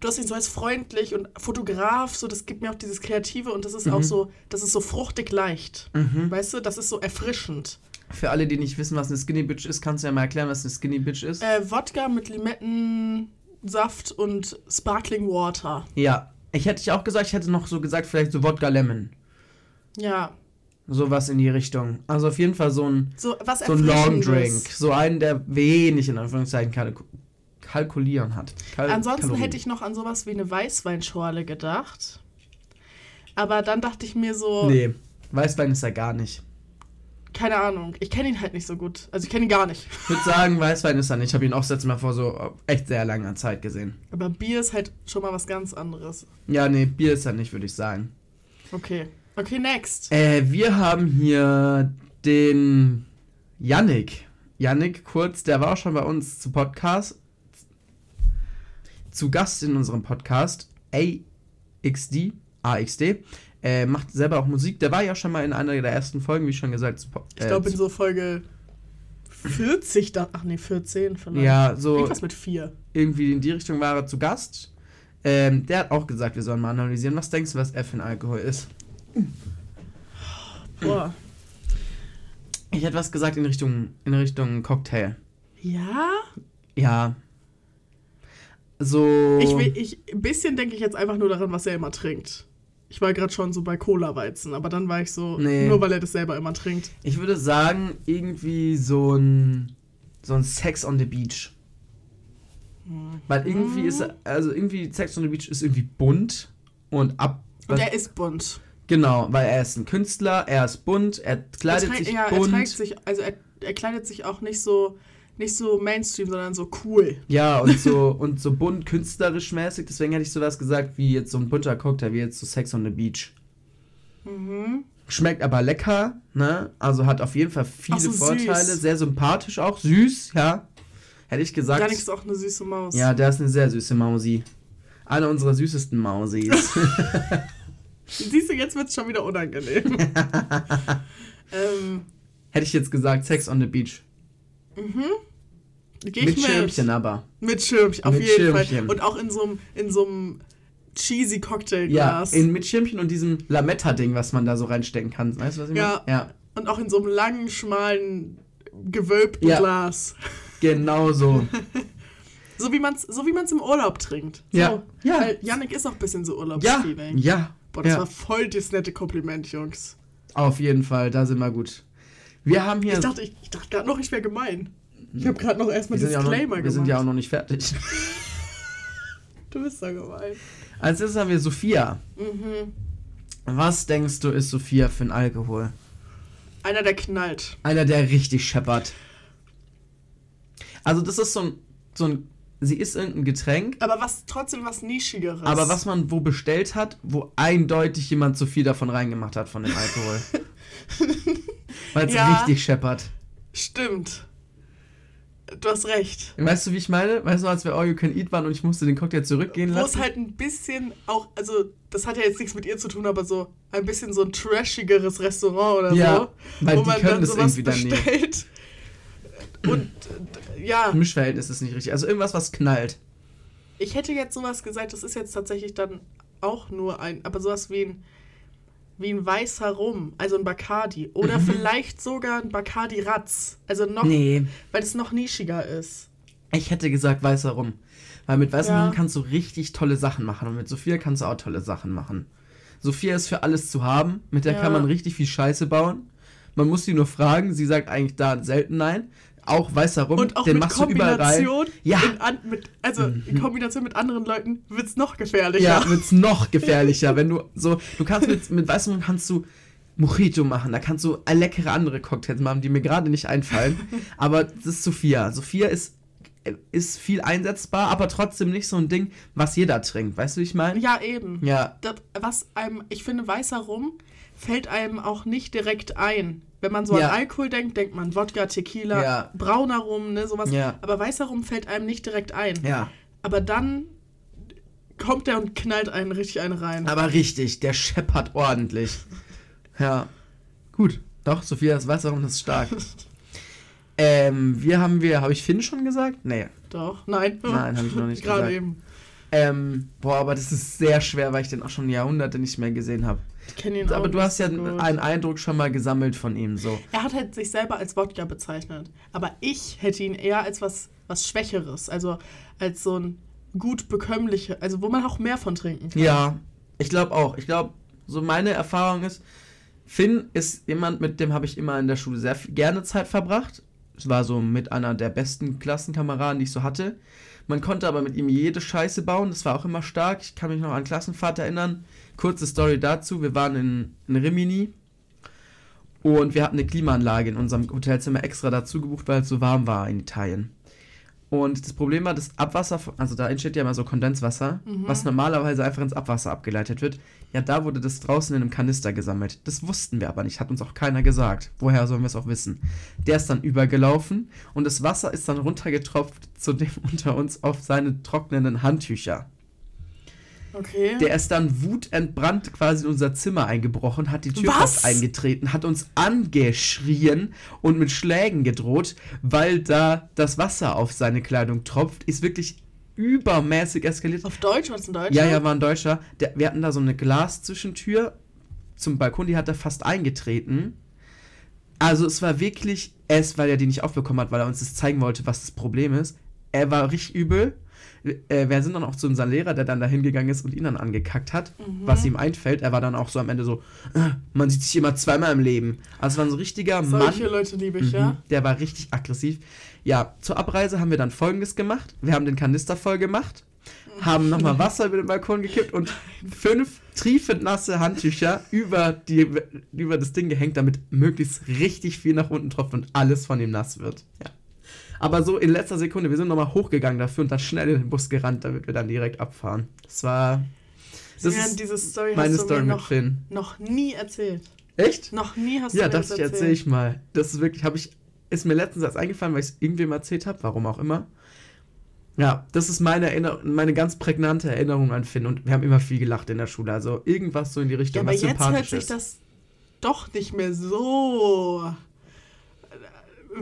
du hast ihn so als freundlich und Fotograf, so das gibt mir auch dieses Kreative und das ist auch so, das ist so fruchtig leicht.
Mhm.
Weißt du, das ist so erfrischend.
Für alle, die nicht wissen, was eine Skinny Bitch ist, kannst du ja mal erklären, was eine Skinny Bitch ist?
Äh, Wodka mit Limettensaft und Sparkling Water.
Ja. Ich hätte ich auch gesagt, ich hätte noch so gesagt, vielleicht so Wodka Lemon.
Ja,
Sowas in die Richtung. Also auf jeden Fall so ein,
so was
so ein Long. Drink. So einen, der wenig in Anführungszeichen kalku kalkulieren hat. Kal
Ansonsten
Kalorien.
hätte ich noch an sowas wie eine Weißweinschorle gedacht. Aber dann dachte ich mir so,
Nee, Weißwein ist er gar nicht.
keine Ahnung, ich kenne ihn halt nicht so gut. Also ich kenne ihn gar nicht.
Ich würde sagen, Weißwein ist er nicht. Ich habe ihn auch das letzte Mal vor so echt sehr langer Zeit gesehen.
Aber Bier ist halt schon mal was ganz anderes.
Ja, nee, Bier ist er nicht, würde ich sagen.
Okay. Okay, next.
Äh, wir haben hier den Yannick. Yannick Kurz, der war auch schon bei uns zu Podcast. Zu Gast in unserem Podcast. AXD. AXD. Äh, macht selber auch Musik. Der war ja schon mal in einer der ersten Folgen, wie schon gesagt. Zu, Po-
Ich
äh,
glaube in so Folge 40 da. Ach nee, 14 vielleicht.
Ja, so
Irgendwas mit 4.
irgendwie in die Richtung war er zu Gast. Ähm, der hat auch gesagt, wir sollen mal analysieren. Was denkst du, was F in Alkohol ist?
Boah.
Ich hätte was gesagt in Richtung, in Richtung Cocktail.
Ja?
Ja. So.
Ich will, ich, ein bisschen denke ich jetzt einfach nur daran, was er immer trinkt. Ich war gerade schon so bei Cola-Weizen, aber dann war ich so,
Nee.
nur weil er das selber immer trinkt.
Ich würde sagen, irgendwie so ein. So ein Sex on the Beach. Weil irgendwie ist er- also irgendwie Sex on the Beach ist irgendwie bunt und ab.
Und er ist bunt.
Genau, weil er ist ein Künstler, er ist bunt, er kleidet
er,
sich
ja,
bunt.
er trägt sich, also er, er kleidet sich auch nicht so, nicht so Mainstream, sondern so cool.
Ja, und so, und so bunt künstlerisch mäßig. Deswegen hätte ich sowas gesagt wie jetzt so ein bunter Cocktail, wie jetzt so Sex on the Beach.
Mhm.
Schmeckt aber lecker, ne? Also hat auf jeden Fall viele
so,
Vorteile.
süß.
Sehr sympathisch auch. Süß, ja. Hätte ich gesagt.
Janik ist auch eine süße Maus.
Ja, der ist eine sehr süße Mausi. Eine unserer süßesten Mausis.
Siehst du, jetzt wird es schon wieder unangenehm. ähm,
Hätte ich jetzt gesagt, Sex on the Beach.
geh ich
Mit
mit.
Schirmchen aber.
Mit Schirmchen, auf
Mit
jeden
Schirmchen.
Fall. Und auch in so einem in so einem cheesy
Ja,
Cocktailglas.
in, mit Schirmchen und diesem Lametta-Ding, was man da so reinstecken kann. Weißt du, was ich
Ja.
meine? Ja.
Und auch in so einem langen, schmalen, gewölbten
Ja.
Glas.
Genau so.
So wie man es so wie man's im Urlaub trinkt. So.
Ja. Ja.
Weil Yannick ist auch ein bisschen so
ja,
Urlaubsfeeling.
ja.
Boah, das
ja.
war voll das nette Kompliment, Jungs.
Auf jeden Fall, da sind wir gut. Wir haben hier.
Ich dachte, ich, ich dachte gerade noch, ich wäre gemein. Ich habe gerade noch erstmal
wir, sind ja noch,
Disclaimer
wir
gemacht.
sind ja auch noch nicht fertig.
du bist so gemein.
Als erstes haben wir Sophia.
Mhm.
Was denkst du, ist Sophia für ein Alkohol?
Einer, der knallt.
Einer, der richtig scheppert. Also, das ist so ein. So ein sie ist irgendein Getränk,
Aber was trotzdem was Nischigeres.
aber was man wo bestellt hat, wo eindeutig jemand zu viel davon reingemacht hat von dem Alkohol. Weil es
Ja.
richtig scheppert.
Stimmt. Du hast recht.
Weißt du, wie ich meine? Weißt du, als wir All You Can Eat waren und ich musste den Cocktail zurückgehen
Wo es
lassen?
halt ein bisschen auch, also das hat ja jetzt nichts mit ihr zu tun, aber so ein bisschen so ein trashigeres Restaurant oder
Ja,
so.
weil
wo
die
man
können
dann sowas
irgendwie dann nicht.
Und ja,
Mischverhältnis ist nicht richtig. Also irgendwas, was knallt.
ich hätte jetzt sowas gesagt, das ist jetzt tatsächlich dann auch nur ein, aber sowas wie ein, wie ein weißer Rum, also ein Bacardi. Oder vielleicht sogar ein Bacardi Ratz. Also noch,
Mhm. Nee.
weil es noch nischiger ist.
Ich hätte gesagt weißer Rum. Weil mit weißem
Ja.
Rum kannst du richtig tolle Sachen machen. Und mit Sophia kannst du auch tolle Sachen machen. Sophia ist für alles zu haben. Mit der
Ja.
kann man richtig viel Scheiße bauen. Man muss sie nur fragen. Sie sagt eigentlich da selten nein. Auch weißer Rum,
Und auch
den
mit
machst du überall rein.
Kombination,
Ja.
in an, mit, also in Kombination mit anderen Leuten wird es noch gefährlicher.
Ja, wird's noch gefährlicher, wenn du so, du kannst mit, mit weißem Rum kannst du Mojito machen, da kannst du leckere andere Cocktails machen, die mir gerade nicht einfallen. aber das ist Sophia. Sophia ist, ist viel einsetzbar, aber trotzdem nicht so ein Ding, was jeder trinkt. Weißt du, wie ich meine?
Ja, eben.
Ja.
Das, was einem, ich finde, weißer Rum fällt einem auch nicht direkt ein. Wenn man so
Ja.
an Alkohol denkt, denkt man Wodka, Tequila,
Ja.
brauner Rum, ne, sowas.
Ja.
Aber weißer Rum fällt einem nicht direkt ein.
Ja.
Aber dann kommt der und knallt einen richtig einen rein.
Aber richtig, der scheppert ordentlich. Ja. Gut. Doch, Sophia, das weiß warum das ist stark. ähm, wir haben wir, habe ich Finn schon gesagt? Nee.
Doch, nein.
Nein, hab ich noch nicht
Gerade
gesagt.
eben.
Ähm, boah, aber das ist sehr schwer, weil ich den auch schon Jahrhunderte nicht mehr gesehen habe.
Ich kenne ihn
Aber
auch
du hast ja
gut.
einen Eindruck schon mal gesammelt von ihm, so.
Er hat halt sich selber als Wodka bezeichnet. Aber ich hätte ihn eher als was, was Schwächeres. Also als so ein gut bekömmliche, also wo man auch mehr von trinken kann.
Ja, ich glaube auch. Ich glaube, so meine Erfahrung ist, Finn ist jemand, mit dem habe ich immer in der Schule sehr gerne Zeit verbracht. Es war so mit einer der besten Klassenkameraden, die ich so hatte. Man konnte aber mit ihm jede Scheiße bauen. Das war auch immer stark. Ich kann mich noch an Klassenfahrt erinnern. Kurze Story dazu. Wir waren in, in Rimini und wir hatten eine Klimaanlage in unserem Hotelzimmer extra dazu gebucht, weil es so warm war in Italien. Und das Problem war, das Abwasser, also da entsteht ja immer so Kondenswasser, was normalerweise einfach ins Abwasser abgeleitet wird. Ja, da wurde das draußen in einem Kanister gesammelt. Das wussten wir aber nicht, hat uns auch keiner gesagt. Woher sollen wir es auch wissen? Der ist dann übergelaufen und das Wasser ist dann runtergetropft zu dem unter uns auf seine trocknenden Handtücher.
Okay.
Der ist dann wutentbrannt quasi in unser Zimmer eingebrochen, hat die Tür fast eingetreten, hat uns angeschrien und mit Schlägen gedroht, weil da das Wasser auf seine Kleidung tropft. Ist wirklich übermäßig eskaliert.
Auf Deutsch, was ein Deutscher?
Ja, ja, war ein Deutscher. Der, wir hatten da so eine Glaszwischentür zum Balkon, die hat er fast eingetreten. Also es war wirklich es, weil er die nicht aufbekommen hat, weil er uns das zeigen wollte, was das Problem ist. Er war richtig übel. Äh, wir sind dann auch zu unserem Lehrer, der dann da hingegangen ist und ihn dann angekackt hat, was ihm einfällt. Er war dann auch so am Ende so, "Äh, man sieht sich immer zweimal im Leben. Also es war ein so richtiger Mann.
Solche Leute liebe ich,
Mhm,
ja.
Der war richtig aggressiv. Ja, zur Abreise haben wir dann folgendes gemacht. Wir haben den Kanister voll gemacht, haben nochmal Wasser über den Balkon gekippt und fünf triefend nasse Handtücher über, die, über das Ding gehängt, damit möglichst richtig viel nach unten tropft und alles von ihm nass wird. Ja. Aber so in letzter Sekunde, wir sind nochmal hochgegangen dafür und dann schnell in den Bus gerannt, damit wir dann direkt abfahren. Das war. Das
ja,
ist
diese Story
meine
hast du
Story
mir
mit
noch,
Finn.
noch nie erzählt.
Echt?
Noch nie hast
Ja,
du mir
das
das
erzähle
erzählt.
ich mal. Das ist wirklich, habe ich, ist mir letztens erst eingefallen, weil ich es irgendwem erzählt habe, warum auch immer. Ja, das ist meine Erinnerung, meine ganz prägnante Erinnerung an Finn und wir haben immer viel gelacht in der Schule. Also irgendwas so in die
Ja,
Richtung,
aber
was
jetzt hört
sympathisch
sich
ist.
das doch nicht mehr so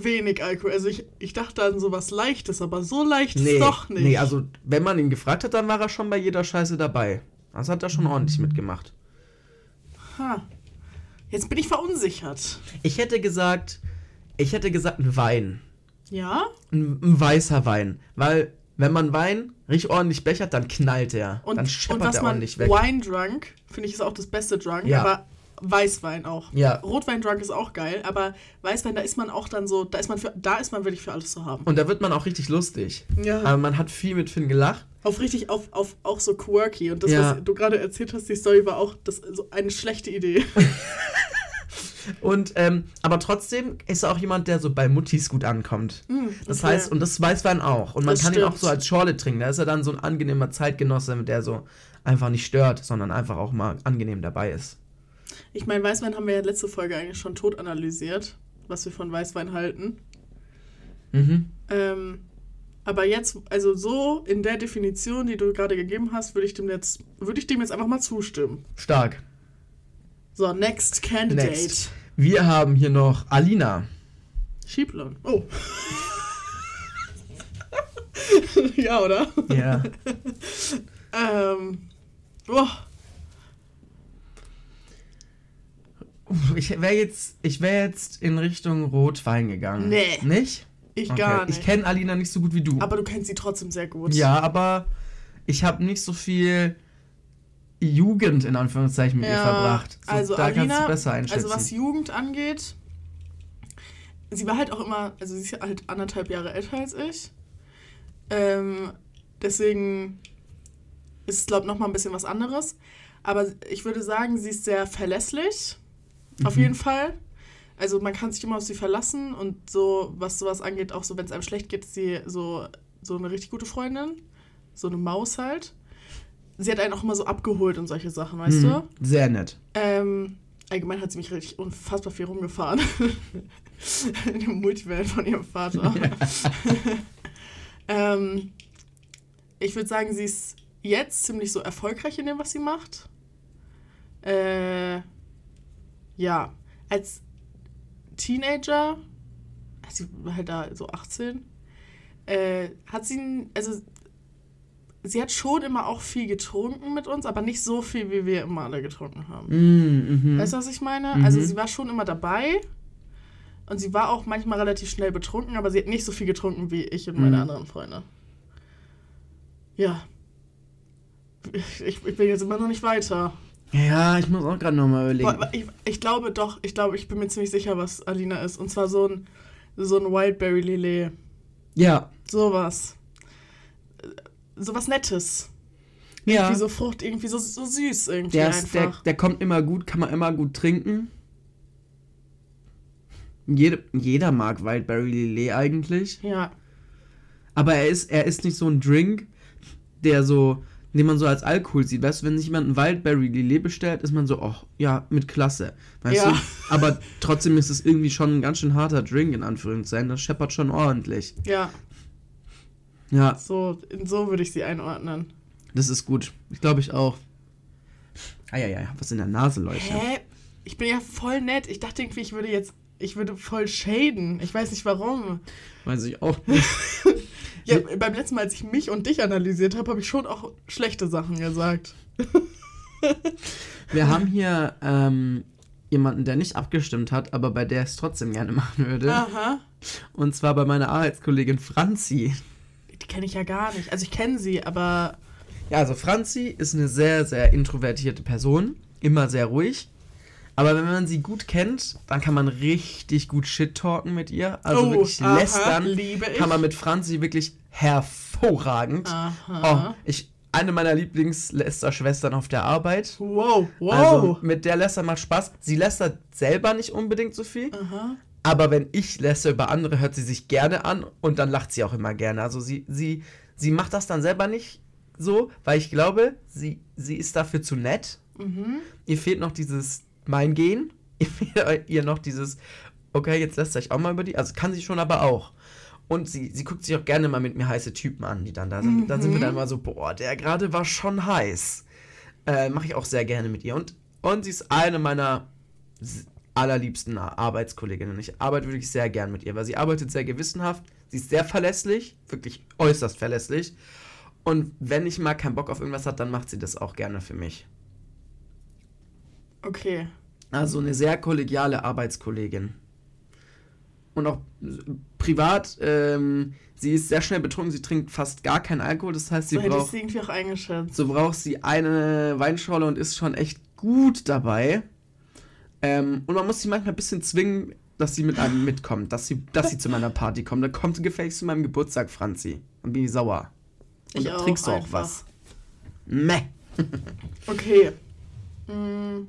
wenig Alkohol. Also ich, ich dachte an sowas Leichtes, aber so leicht
nee,
ist doch nicht.
nee, also wenn man ihn gefragt hat, dann war er schon bei jeder Scheiße dabei. Das hat er schon ordentlich mitgemacht.
Ha. Jetzt bin ich verunsichert.
Ich hätte gesagt, ich hätte gesagt ein Wein.
Ja?
Ein, ein weißer Wein. Weil, wenn man Wein richtig ordentlich bechert, dann knallt er.
Und,
dann
und
scheppert
was
er
man
ordentlich weg.
Wine Drunk, finde ich, ist auch das beste Drunk,
Ja.
aber Weißwein auch.
Ja.
Rotwein Drunk ist auch geil, aber Weißwein, da ist man auch dann so, da ist man für, da ist man wirklich für alles zu haben.
Und da wird man auch richtig lustig.
Ja.
Aber man hat viel mit Finn gelacht.
Auf richtig, auf, auf auch so quirky. Und das,
Ja.
was du gerade erzählt hast, die Story war auch das, so eine schlechte Idee.
Und, ähm, aber trotzdem ist er auch jemand, der so bei Muttis gut ankommt. Das
okay.
heißt, und das weiß man auch. Und man
Das
kann ihn auch
stimmt.
so als Schorle trinken. Da ist er dann so ein angenehmer Zeitgenosse, der so einfach nicht stört, sondern einfach auch mal angenehm dabei ist.
Ich meine, Weißwein haben wir ja letzte Folge eigentlich schon tot analysiert, was wir von Weißwein halten.
Mhm.
Ähm, aber jetzt, also so in der Definition, die du gerade gegeben hast, würde ich dem jetzt, würde ich dem jetzt einfach mal zustimmen.
Stark.
So, next candidate.
Next. Wir haben hier noch Alina.
Schieblon. Oh. ja, oder?
Ja.
Ähm. Boah.
Ich wäre jetzt, ich wäre jetzt in Richtung Rotwein gegangen.
Nee.
Nicht?
Ich
Okay.
gar nicht.
Ich kenne Alina nicht so gut wie du.
aber du kennst sie trotzdem sehr gut.
Ja, aber ich habe nicht so viel Jugend in Anführungszeichen mit ihr verbracht. So,
also
da kannst
Alina,
du besser einschätzen.
also was Jugend angeht, sie war halt auch immer, also sie ist halt anderthalb Jahre älter als ich. Ähm, deswegen ist es, glaube ich, nochmal ein bisschen was anderes. Aber ich würde sagen, sie ist sehr verlässlich. Auf jeden Fall. Also man kann sich immer auf sie verlassen und so, was sowas angeht, auch so, wenn es einem schlecht geht, ist sie so, so eine richtig gute Freundin. So eine Maus halt. Sie hat einen auch immer so abgeholt und solche Sachen, weißt
Mhm.
du?
Sehr nett.
Ähm, allgemein hat sie mich richtig unfassbar viel rumgefahren. In dem Multivan von ihrem Vater. ähm, ich würde sagen, sie ist jetzt ziemlich so erfolgreich in dem, was sie macht. Äh, ja, als Teenager, sie war halt da so 18, äh, hat sie, also sie hat schon immer auch viel getrunken mit uns, aber nicht so viel, wie wir immer alle getrunken haben.
Mhm, mhm.
Weißt du, was ich meine?
Mhm.
Also sie war schon immer dabei und sie war auch manchmal relativ schnell betrunken, aber sie hat nicht so viel getrunken wie ich und meine
Mhm.
anderen Freunde. Ja. Ich, ich bin jetzt immer noch nicht weiter.
Ja, ich muss auch gerade nochmal überlegen.
Ich, ich glaube doch, ich glaube, ich bin mir ziemlich sicher, was Alina ist. Und zwar so ein, so ein Wildberry Lillet.
Ja,
Sowas. Sowas Nettes.
ja.
Irgendwie so Frucht, irgendwie so, so süß irgendwie
Der, ist, der, der kommt immer gut, kann man immer gut trinken. Jede, jeder mag Wildberry Lillet eigentlich.
ja.
Aber er ist, er ist nicht so ein Drink, der so, den man so als Alkohol sieht. Weißt du, wenn sich jemand ein Wildberry Lillet bestellt, ist man so, oh, ja, mit Klasse. Weißt
Ja.
du? Aber trotzdem ist es irgendwie schon ein ganz schön harter Drink, in Anführungszeichen. Das scheppert schon ordentlich.
Ja,
Ja,
so, so würde ich sie einordnen.
das ist gut. Ich glaube ich auch. Ah ja, ja, ja, was in der Nase, Leute.
Hä? Ich bin ja voll nett. Ich dachte irgendwie, ich würde jetzt, ich würde voll shaden. Ich weiß nicht warum.
Weiß ich auch nicht.
Ja, beim letzten Mal, als ich mich und dich analysiert habe, habe ich schon auch schlechte Sachen gesagt.
Wir haben hier ähm, jemanden, der nicht abgestimmt hat, aber bei der es trotzdem gerne machen würde.
Aha.
Und zwar bei meiner Arbeitskollegin Franzi.
Die kenne ich ja gar nicht. Also ich kenne sie, aber
Ja, also Franzi ist eine sehr, sehr introvertierte Person. Immer sehr ruhig. Aber wenn man sie gut kennt, dann kann man richtig gut Shit-talken mit ihr. Also
Oh,
wirklich
aha,
lästern.
liebe ich.
Kann man mit Franzi wirklich hervorragend.
Aha.
Oh, ich, eine meiner Lieblingslästerschwestern auf der Arbeit.
wow, wow.
Also mit der Läster macht Spaß. Sie lästert selber nicht unbedingt so viel.
Aha.
Aber wenn ich lästere über andere, hört sie sich gerne an und dann lacht sie auch immer gerne. Also sie, sie, sie macht das dann selber nicht so, weil ich glaube, sie, sie ist dafür zu nett.
Mhm.
Ihr fehlt noch dieses Mein Gehen. Ihr noch dieses, okay, jetzt lässt ich auch mal über die. Also kann sie schon aber auch. Und sie, sie guckt sich auch gerne mal mit mir heiße Typen an, die dann da sind. Dann sind wir dann mal so, boah, der gerade war schon heiß. Äh, Mache ich auch sehr gerne mit ihr. Und, und sie ist eine meiner allerliebsten Ar- Arbeitskolleginnen. Ich arbeite wirklich sehr gern mit ihr, weil sie arbeitet sehr gewissenhaft. Sie ist sehr verlässlich, wirklich äußerst verlässlich. Und wenn ich mal keinen Bock auf irgendwas hat, dann macht sie das auch gerne für mich.
Okay.
Also eine sehr kollegiale Arbeitskollegin. Und auch privat, ähm, sie ist sehr schnell betrunken, sie trinkt fast gar keinen Alkohol, das heißt, sie
So hätte ich
braucht,
sie irgendwie auch eingeschätzt.
so braucht sie eine Weinschorle und ist schon echt gut dabei. Ähm, und man muss sie manchmal ein bisschen zwingen, dass sie mit einem mitkommt, dass sie, dass sie zu meiner Party kommt. Dann kommt sie gefälligst zu meinem Geburtstag, Franzi. Und bin ich sauer. Und
Ich
dann trinkst du auch
einfach.
was. Meh.
Okay. Mm.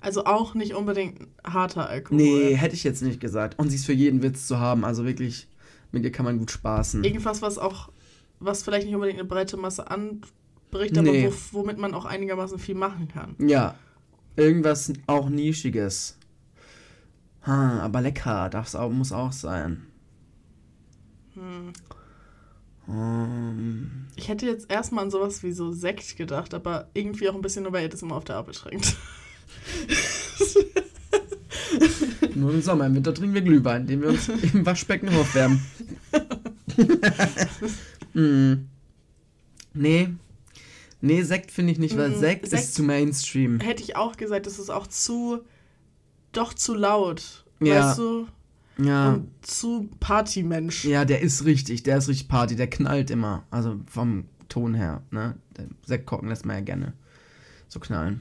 Also auch nicht unbedingt harter Alkohol.
Nee, hätte ich jetzt nicht gesagt. Und sie ist für jeden Witz zu haben. Also wirklich, mit ihr kann man gut spaßen.
Irgendwas, was auch, was vielleicht nicht unbedingt eine breite Masse anspricht, aber
Nee.
wo, womit man auch einigermaßen viel machen kann.
Ja, irgendwas auch Nischiges. Ha, aber lecker, darf's auch, muss auch sein.
Hm.
Ähm,
Ich hätte jetzt erstmal an sowas wie so Sekt gedacht, aber irgendwie auch ein bisschen nur, weil ihr das immer auf der Arbeit trinkt.
nur im Sommer, im Winter trinken wir Glühwein, den wir uns im Waschbecken aufwärmen. hm. Nee. Nee, Sekt finde ich nicht, weil
Mm,
Sekt,
Sekt-
ist zu Mainstream.
Hätte ich auch gesagt, das ist auch zu, doch zu laut.
Ja.
Weißt du?
Ja.
Und zu Partymensch.
Ja, der ist richtig, der ist richtig Party, der knallt immer. Also vom Ton her, ne? Der Sektkorken lässt man ja gerne so knallen.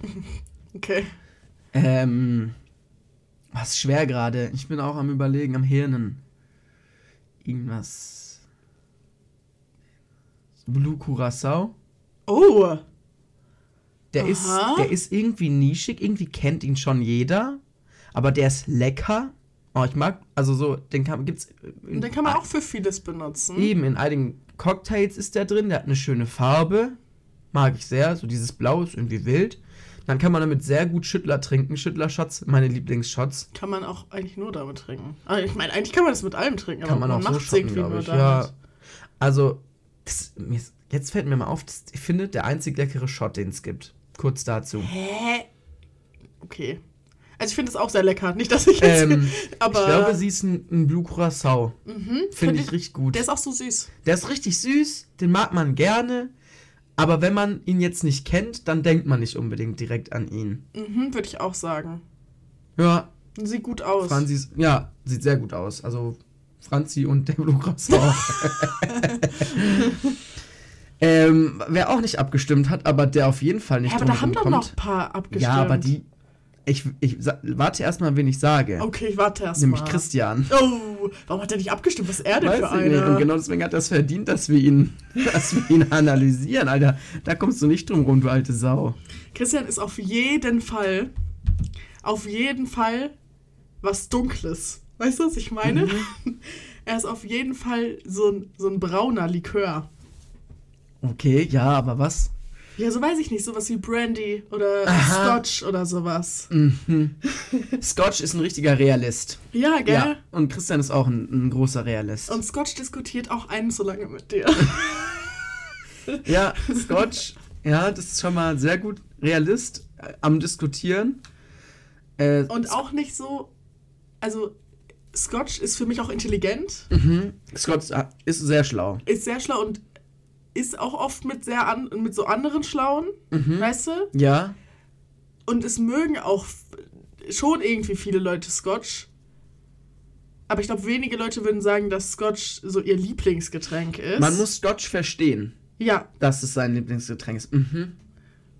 Okay.
Ähm, was schwer gerade. Ich bin auch am überlegen, am Hirnen. Irgendwas. Blue Curacao.
Oh.
Der ist, der ist irgendwie nischig, irgendwie kennt ihn schon jeder. Aber der ist lecker. Oh, ich mag, also so, den kann, gibt's. in-
den kann man auch für vieles benutzen.
Eben, in einigen Cocktails ist der drin, der hat eine schöne Farbe. Mag ich sehr. So dieses Blau ist irgendwie wild. Dann kann man damit sehr gut Schüttler trinken. Schüttler-Shots, meine Lieblingsshots.
Kann man auch eigentlich nur damit trinken. Aber ich meine, eigentlich kann man das mit allem trinken, aber
Kann man, auch so shotten,
irgendwie
glaube
nur damit.
Ja. Also, das, jetzt fällt mir mal auf, das, ich finde, der einzig leckere Shot, den es gibt. Kurz dazu.
Hä? Okay. Also ich finde es auch sehr lecker. Nicht, dass ich jetzt...
Ähm,
aber
ich glaube, sie ist ein, ein Blue Curacao.
find
Finde ich
ich-
richtig gut.
der ist auch so süß.
Der ist richtig süß, den mag man gerne. Aber wenn man ihn jetzt nicht kennt, dann denkt man nicht unbedingt direkt an ihn.
Mhm, würde ich auch sagen.
Ja,
Sieht gut aus.
Franzi, ja, sieht sehr gut aus. Also Franzi und der Blue Curacao. ähm, wer auch nicht abgestimmt hat, aber der auf jeden Fall nicht
ja, aber da haben
drumherum
doch
kommt.
noch ein paar abgestimmt.
Ja, aber die. Ich, ich warte erstmal, wen ich sage.
Okay, ich warte erst
Nämlich. Christian.
Oh, warum hat er nicht abgestimmt? Was ist er denn
Weiß
für
nicht. Und
einer?
genau deswegen hat er es verdient, dass wir ihn, dass wir ihn analysieren, Alter. Da kommst du nicht drum rum, du alte Sau.
Christian ist auf jeden Fall, auf jeden Fall was Dunkles. Weißt du, was ich meine?
Mhm.
Er ist auf jeden Fall so ein, so ein brauner Likör.
Okay, ja, aber was?
Ja, so weiß ich nicht, sowas wie Brandy oder
Aha.
Scotch oder sowas.
Mhm. Scotch ist ein richtiger Realist.
Ja, gell?
Ja, und Christian ist auch ein, ein großer Realist.
Und Scotch diskutiert auch einen so lange mit dir.
ja, Scotch, ja, das ist schon mal sehr gut Realist äh, am Diskutieren. Äh,
Und auch nicht so. Also, Scotch ist für mich auch intelligent,
mhm. Scotch äh, ist sehr schlau.
ist sehr schlau und ist auch oft mit sehr an, mit so anderen Schlauen,
Mhm.
weißt du?
Ja,
Und es mögen auch schon irgendwie viele Leute Scotch. Aber ich glaube, wenige Leute würden sagen, dass Scotch so ihr Lieblingsgetränk ist.
man muss Scotch verstehen,
Ja,
dass es sein Lieblingsgetränk ist. Mhm.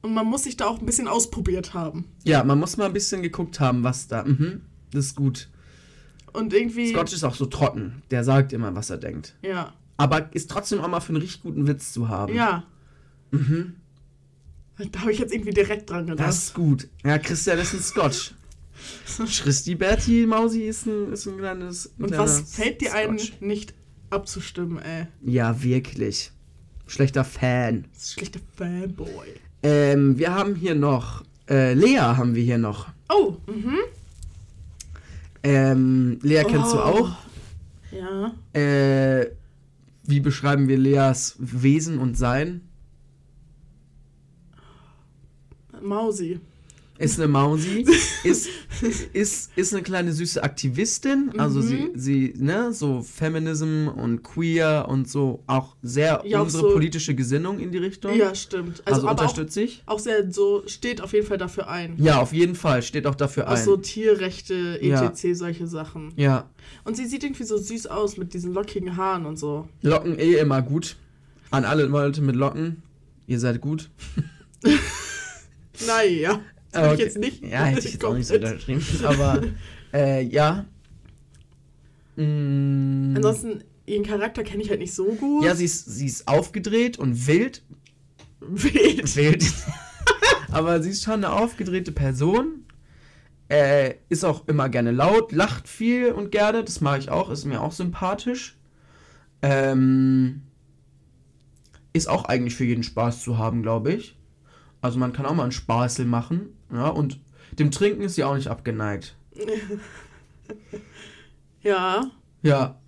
und man muss sich da auch ein bisschen ausprobiert haben.
Ja, man muss mal ein bisschen geguckt haben, was da. Mhm. Das ist gut.
Und irgendwie.
Scotch ist auch so trocken. Der sagt immer, was er denkt.
Ja.
Aber ist trotzdem auch mal für einen richtig guten Witz zu haben.
Ja.
Mhm.
Da habe ich jetzt irgendwie direkt dran gedacht.
Das ist gut. Ja, Christian ist ein Scotch. Christi Berti Mausi ist ein, ist ein kleines. ein
Und was fällt dir ein, nicht abzustimmen, ey?
Ja, wirklich. Schlechter Fan.
Schlechter Fanboy.
Ähm, wir haben hier noch. Äh, Lea haben wir hier noch.
Oh, mhm.
Ähm, Lea kennst du
Oh.
auch.
Ja.
Äh, wie beschreiben wir Leas Wesen und Sein?
Mausi.
Ist eine Mausi, ist, ist, ist eine kleine süße Aktivistin, also sie,
Mhm.
sie, ne, so Feminism und Queer und so, auch sehr
Ja,
unsere
so-
politische Gesinnung in die Richtung.
Ja, stimmt.
also
Also, auch,
unterstütze ich.
auch sehr so, steht auf jeden Fall dafür ein.
Ja, auf jeden Fall, steht auch dafür
Auch
ein.
so Tierrechte,
Ja.
etc., solche Sachen.
ja,
Und sie sieht irgendwie so süß aus mit diesen lockigen Haaren und so.
Locken eh immer gut. An alle Leute mit Locken, ihr seid gut.
Naja, das würde ich jetzt nicht.
Ja, hätte ich jetzt auch nicht so unterschrieben. Aber, äh, ja. Mm,
Ansonsten, ihren Charakter kenne ich halt nicht so gut.
Ja, sie ist, sie ist aufgedreht und wild.
Wild.
Wild. Aber sie ist schon eine aufgedrehte Person. Äh, ist auch immer gerne laut, lacht viel und gerne. Das mag ich auch, ist mir auch sympathisch. Ähm, ist auch eigentlich für jeden Spaß zu haben, glaube ich. Also man kann auch mal einen Spaßel machen. Ja, und dem Trinken ist sie auch nicht abgeneigt.
Ja.
Ja.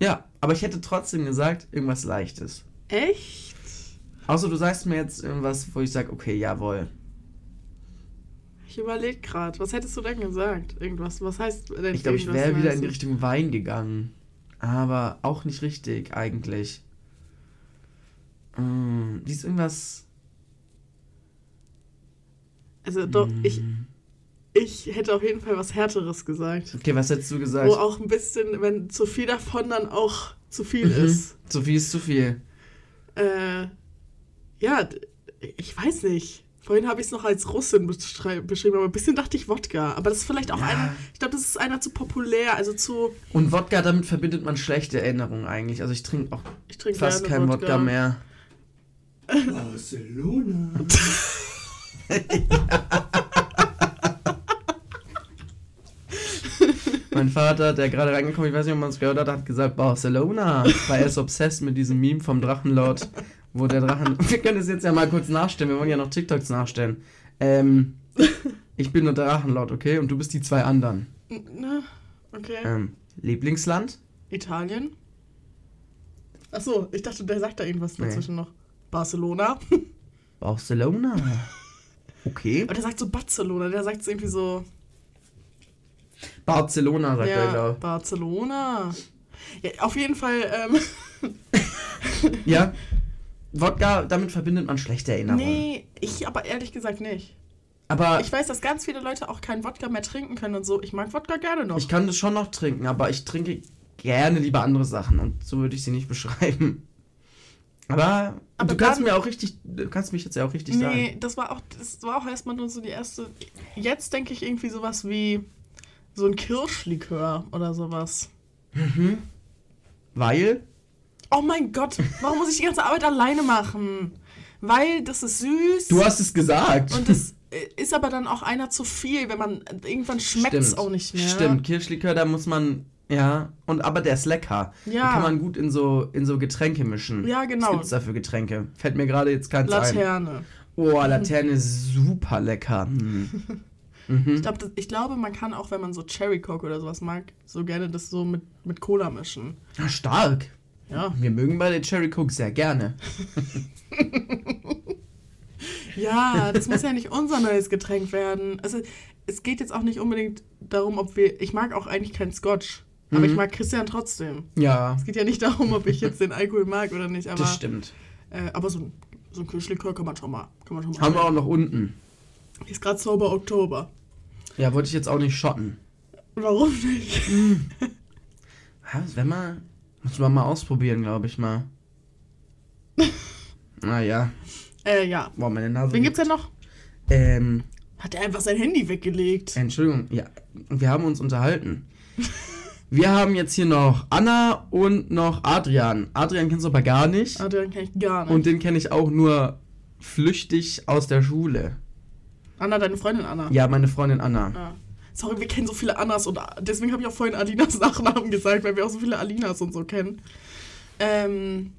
Ja, aber ich hätte trotzdem gesagt, irgendwas Leichtes.
Echt?
Außer du sagst mir jetzt irgendwas, wo ich sage, okay, jawohl.
Ich überlege gerade. Was hättest du denn gesagt? Irgendwas. Was heißt denn
Ich glaube, ich wäre wieder in die? Richtung Wein gegangen. Aber auch nicht richtig, eigentlich. Mm, die ist irgendwas.
Also doch, ich,
Mm.
ich hätte auf jeden Fall was Härteres gesagt.
Okay, was hättest du gesagt?
Wo auch ein bisschen, wenn zu viel davon dann auch zu viel
Mhm.
ist.
Zu viel ist zu viel.
Äh, ja, ich weiß nicht. Vorhin habe ich es noch als Russin beschrieben, aber ein bisschen dachte ich Wodka. Aber das ist vielleicht auch
Ja.
einer, ich glaube, das ist einer zu populär, also zu,
Und Wodka, damit verbindet man schlechte Erinnerungen eigentlich. Also ich trinke auch
ich trinke
fast
gerne
kein Wodka. mehr.
Barcelona.
Mein Vater, der gerade reingekommen, ich weiß nicht, ob man es gehört hat, hat gesagt Barcelona, weil er ist obsessed mit diesem Meme vom Drachenlord, wo der Drachen. Wir können es jetzt ja mal kurz nachstellen, wir wollen ja noch TikToks nachstellen. Ähm, ich bin der Drachenlord, okay? Und du bist die zwei anderen.
Na, okay.
Ähm, Lieblingsland?
Italien? Achso, ich dachte, der sagt da irgendwas
Nee.
dazwischen noch. Barcelona?
Barcelona. Okay.
Aber der sagt so Barcelona, der sagt es irgendwie so.
Barcelona, sagt er,
Ja,
glaube
Barcelona. Ja, auf jeden Fall, ähm.
Ja. Wodka, damit verbindet man schlechte Erinnerungen.
nee, ich aber ehrlich gesagt nicht.
Aber
Ich weiß, dass ganz viele Leute auch keinen Wodka mehr trinken können und so. Ich mag Wodka gerne noch.
Ich kann das schon noch trinken, aber ich trinke gerne lieber andere Sachen und so würde ich sie nicht beschreiben. Aber,
Aber
du kannst
dann-
mir auch richtig, du kannst mich jetzt ja auch richtig sagen.
nee, das war auch, das war auch erstmal nur so die erste. Jetzt denke ich irgendwie sowas wie so ein Kirschlikör oder sowas.
Weil,
Oh mein Gott, warum muss ich die ganze Arbeit alleine machen? Weil das ist süß.
du hast es gesagt.
Und das äh, ist aber dann auch einer zu viel, wenn man irgendwann schmeckt es auch nicht mehr.
Stimmt, Kirschlikör, da muss man, ja, und aber der ist lecker.
Ja.
Den kann man gut in so, in so Getränke mischen.
Ja, genau.
Was gibt's da für Getränke? Fällt mir gerade jetzt keins ein.
Laterne.
Oh, Laterne ist super lecker. Hm. Mhm.
Ich, glaub, das, ich glaube, man kann auch, wenn man so Cherry Coke oder sowas mag, so gerne das so mit, mit Cola mischen.
Ah, stark.
Ja.
Wir mögen beide Cherry Coke sehr gerne.
Ja, das muss ja nicht unser neues Getränk werden. Also, es geht jetzt auch nicht unbedingt darum, ob wir. Ich mag auch eigentlich keinen Scotch. Aber
Mhm.
ich mag Christian trotzdem.
Ja,
Es geht ja nicht darum, ob ich jetzt den Alkohol mag oder nicht. Aber,
das stimmt.
äh, aber so ein, so ein Kirschlikör kann man schon mal. Kann man schon mal
Haben wir auch noch unten.
Ist gerade Sober Oktober.
Ja, wollte ich jetzt auch nicht schotten.
Warum nicht?
Ja, das wäre mal. Muss man mal ausprobieren, glaube ich mal. Naja.
Äh, ja.
Boah, meine Nase.
Wen gibt's denn noch?
Ähm,
Hat er einfach sein Handy weggelegt?
Entschuldigung, ja. Wir haben uns unterhalten. Wir haben jetzt hier noch Anna und noch Adrian. Adrian kennst du aber gar nicht.
Ah, den kenn ich gar nicht.
Und den kenne ich auch nur flüchtig aus der Schule.
Anna, deine Freundin Anna.
Ja, meine Freundin Anna.
Ja. Sorry, wir kennen so viele Annas und deswegen habe ich auch vorhin Alinas Nachnamen gesagt, weil wir auch so viele Alinas und so kennen. Ähm.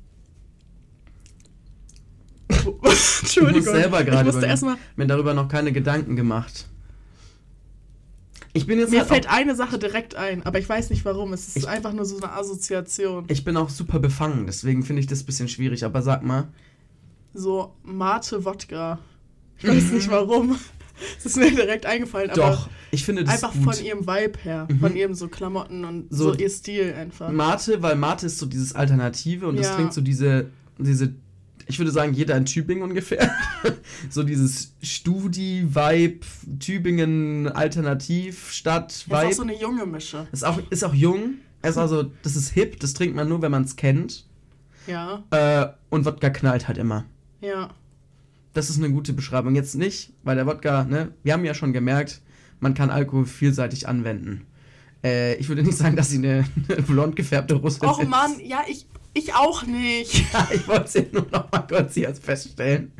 Entschuldigung.
Ich muss selber
ich
gerade
musste erstmal.
mir darüber noch keine Gedanken gemacht. Ich bin jetzt
Mir
halt
fällt eine Sache direkt ein, aber ich weiß nicht warum. Es ist
Ich-
einfach nur so eine Assoziation.
ich bin auch super befangen, deswegen finde ich das ein bisschen schwierig. Aber sag mal,
So Mate Wodka. Ich weiß nicht warum. Es ist mir direkt eingefallen, aber
doch, ich finde das
einfach
gut.
von ihrem Vibe her. Von ihrem so Klamotten und
So-
so, ihr Stil einfach.
Mate, weil Mate ist so dieses Alternative und das
Ja.
klingt so diese, diese, ich würde sagen, jeder in Tübingen ungefähr. so dieses Studi-Vibe, Tübingen Alternativ-Stadt
Das ist auch so eine junge Mische.
Ist auch, ist auch jung. Ist also, das ist hip, das trinkt man nur, wenn man es kennt.
Ja,
Äh, und Wodka knallt halt immer.
ja.
Das ist eine gute Beschreibung. Jetzt nicht, weil der Wodka, ne, wir haben ja schon gemerkt, man kann Alkohol vielseitig anwenden. Äh, ich würde nicht sagen, dass sie eine, eine blond gefärbte Russe
Och
ist.
Mann, ja, ich, ich auch nicht.
Ja, ich wollte es ja nur noch mal kurz hier feststellen.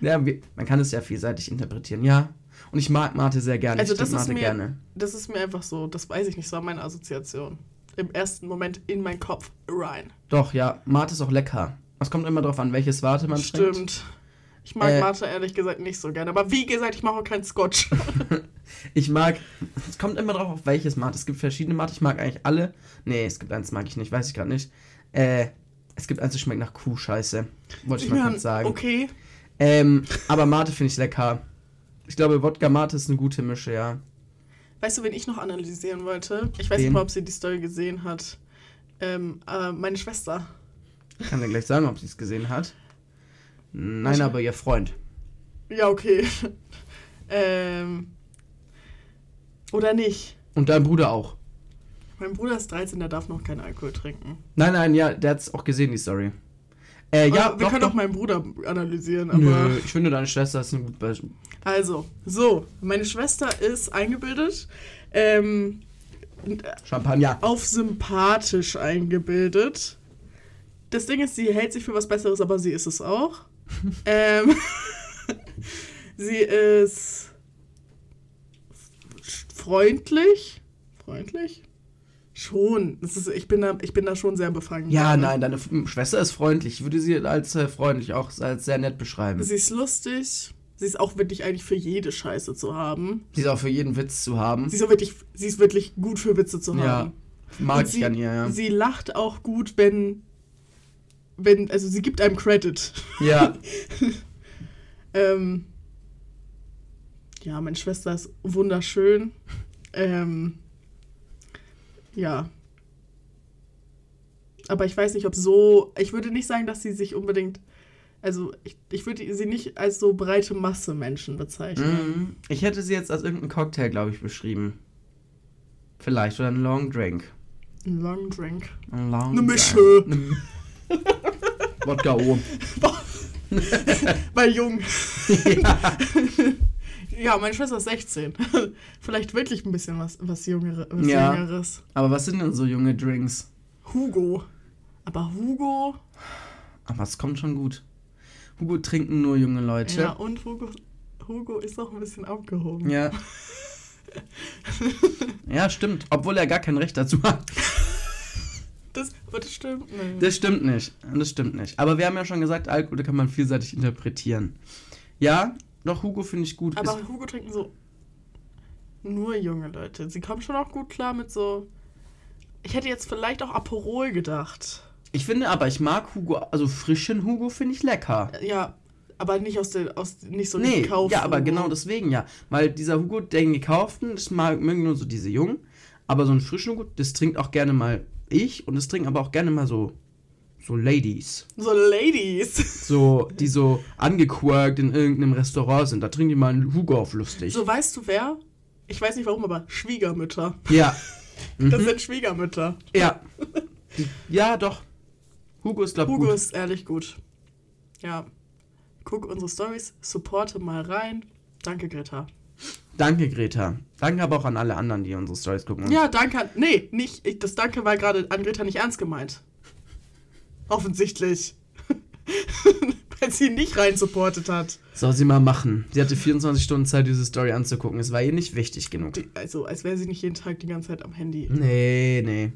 Ja, wir, man kann es ja vielseitig interpretieren, ja. Und ich mag Mate sehr gerne.
Also
ich
das ist mir,
gerne.
das ist mir einfach so, das weiß ich nicht, so meine Assoziation. Im ersten Moment in meinen Kopf rein.
Doch, ja, Mate ist auch lecker. Es kommt immer darauf an, welches Warte man trinkt.
Stimmt. Ich mag
Äh,
Mate ehrlich gesagt nicht so gerne. Aber wie gesagt, ich mache auch keinen Scotch.
Ich mag, es kommt immer drauf auf welches Mate. Es gibt verschiedene Mate, ich mag eigentlich alle. Nee, es gibt eins, mag ich nicht, weiß ich gerade nicht. Äh, es gibt eins, das schmeckt nach Kuhscheiße. Wollte ich mal
Ja,
kurz sagen.
Okay.
Ähm, aber Mate finde ich lecker. Ich glaube, Wodka Mate ist eine gute Mische, ja.
Weißt du, wen ich noch analysieren wollte? Ich weiß
Wen?
nicht mal, ob sie die Story gesehen hat. Ähm, äh, meine Schwester.
Ich kann dir gleich sagen, ob sie es gesehen hat. Nein,
Ich-
aber ihr Freund.
Ja, okay. ähm. Oder nicht.
Und dein Bruder auch.
Mein Bruder ist 13, der darf noch keinen Alkohol trinken.
Nein, nein, ja, der hat es auch gesehen, die Story. Äh, ja,
wir
doch,
können
doch.
auch meinen Bruder analysieren, aber.
Nö, ich finde, deine Schwester ist ein gut Beispiel.
Also, so, meine Schwester ist eingebildet, ähm,
Champagner.
auf sympathisch eingebildet. Das Ding ist, sie hält sich für was Besseres, aber sie ist es auch. ähm, sie ist freundlich. Freundlich? Schon. Das ist, ich, bin da, ich bin da schon sehr befangen.
Ja, nein, deine Schwester ist freundlich. Ich würde sie als äh, freundlich, auch als sehr nett beschreiben.
Sie ist lustig. Sie ist auch wirklich eigentlich für jede Scheiße zu haben.
Sie ist auch für jeden Witz zu haben.
Sie ist, auch wirklich, sie ist wirklich gut für Witze zu
Ja,
haben.
mag
Und
ich
sie,
an ihr, ja.
Sie lacht auch gut, wenn. wenn also sie gibt einem Credit.
Ja,
Ähm, ja, meine Schwester ist wunderschön. Ähm, ja. Aber ich weiß nicht, ob so. Ich würde nicht sagen, dass sie sich unbedingt. Also, ich, ich würde sie nicht als so breite Masse Menschen bezeichnen.
Mhm. ich hätte sie jetzt als irgendeinen Cocktail, glaube ich, beschrieben. Vielleicht, oder ein Long Drink.
Ein Long Drink.
Ein Long
Eine
Drink.
Mische.
Wodka O.
Weil jung. ja, meine Schwester ist 16. Vielleicht wirklich ein bisschen was, was, Jüngere, was
Ja.
Jüngeres.
Aber was sind denn so junge Drinks?
Hugo. Aber Hugo.
Aber es kommt schon gut. Hugo trinken nur junge Leute.
Ja, und Hugo, Hugo ist auch ein bisschen abgehoben.
Ja. ja, stimmt. Obwohl er gar kein Recht dazu hat.
Das, das stimmt nicht.
Das stimmt nicht. Das stimmt nicht. Aber wir haben ja schon gesagt, Alkohol kann man vielseitig interpretieren. Ja, doch, Hugo finde ich gut.
aber
Ist,
Hugo trinken so nur junge Leute. Sie kommen schon auch gut klar mit so. Ich hätte jetzt vielleicht auch Aperol gedacht.
ich finde aber, ich mag Hugo, also frischen Hugo finde ich lecker.
Ja, aber nicht aus der, aus nicht so
Nee,
gekauft.
ja, aber genau deswegen ja. Weil dieser Hugo, den gekauften, das mag, mögen nur so diese Jungen. Aber so einen frischen Hugo, das trinkt auch gerne mal ich und das trinken aber auch gerne mal so, so Ladies.
So Ladies.
So, die so angequirkt in irgendeinem Restaurant sind. Da trinken die mal einen Hugo auf lustig.
So weißt du wer? Ich weiß nicht warum, aber Schwiegermütter.
Ja,
Das
Mhm.
sind Schwiegermütter.
ja. Ja, doch. Hugo ist, glaub
Hugo
gut.
ist ehrlich gut. Ja. Guck unsere Stories, supporte mal rein. Danke, Greta.
Danke, Greta. Danke aber auch an alle anderen, die unsere Stories gucken.
Ja, danke. an- Nee, nicht. Ich, das Danke war gerade an Greta nicht ernst gemeint. Offensichtlich. Weil sie nicht rein supportet hat.
Soll sie mal machen. Sie hatte 24 Stunden Zeit, diese Story anzugucken. Es war ihr nicht wichtig genug.
Die, also, als wäre sie nicht jeden Tag die ganze Zeit am Handy.
Nee, nee.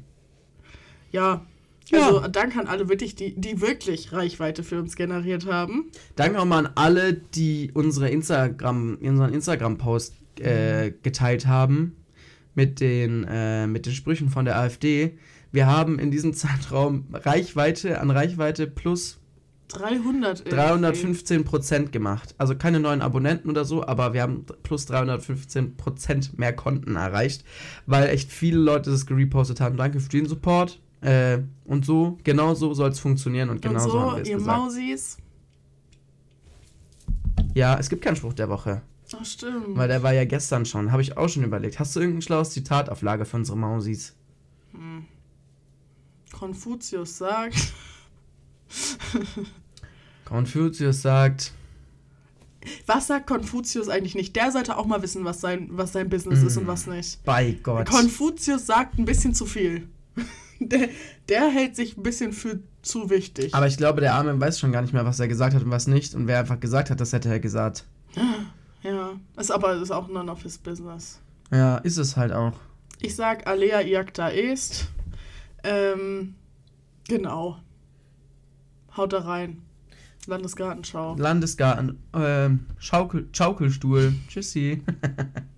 Ja.
Ja.
Also, danke an alle wirklich, die, die wirklich Reichweite für uns generiert haben.
Danke auch mal an alle, die unsere Instagram, unseren Instagram-Post äh, geteilt haben mit den, äh, mit den Sprüchen von der AfD. Wir haben in diesem Zeitraum Reichweite an Reichweite plus
300. irgendwie.
315 Prozent gemacht. Also keine neuen Abonnenten oder so, aber wir haben plus 315 Prozent mehr Konten erreicht, weil echt viele Leute das gerepostet haben. Danke für den Support. Äh, und so, genau so soll es funktionieren und genau
Und
so haben wir es
ihr
gesagt.
Mausis.
Ja, es gibt keinen Spruch der Woche,
Ach, stimmt.
weil der war ja gestern schon. Habe ich auch schon überlegt. Hast du irgendein schlaues Zitat auf Lager für unsere Mausis?
Konfuzius sagt.
Konfuzius sagt,
Was sagt Konfuzius eigentlich nicht? Der sollte auch mal wissen, was sein, was sein Business ist und was nicht.
bei Gott.
Konfuzius sagt ein bisschen zu viel. Der, der hält sich ein bisschen für zu wichtig.
Aber ich glaube, der Arme weiß schon gar nicht mehr, was er gesagt hat und was nicht. Und wer einfach gesagt hat, das hätte er gesagt.
ja, ist aber ist auch none of his business.
Ja, ist es halt auch.
Ich sag Alea iacta est. Ähm, genau. Haut da rein. Landesgartenschau.
Landesgarten, ähm, Schaukel, Schaukelstuhl. Tschüssi.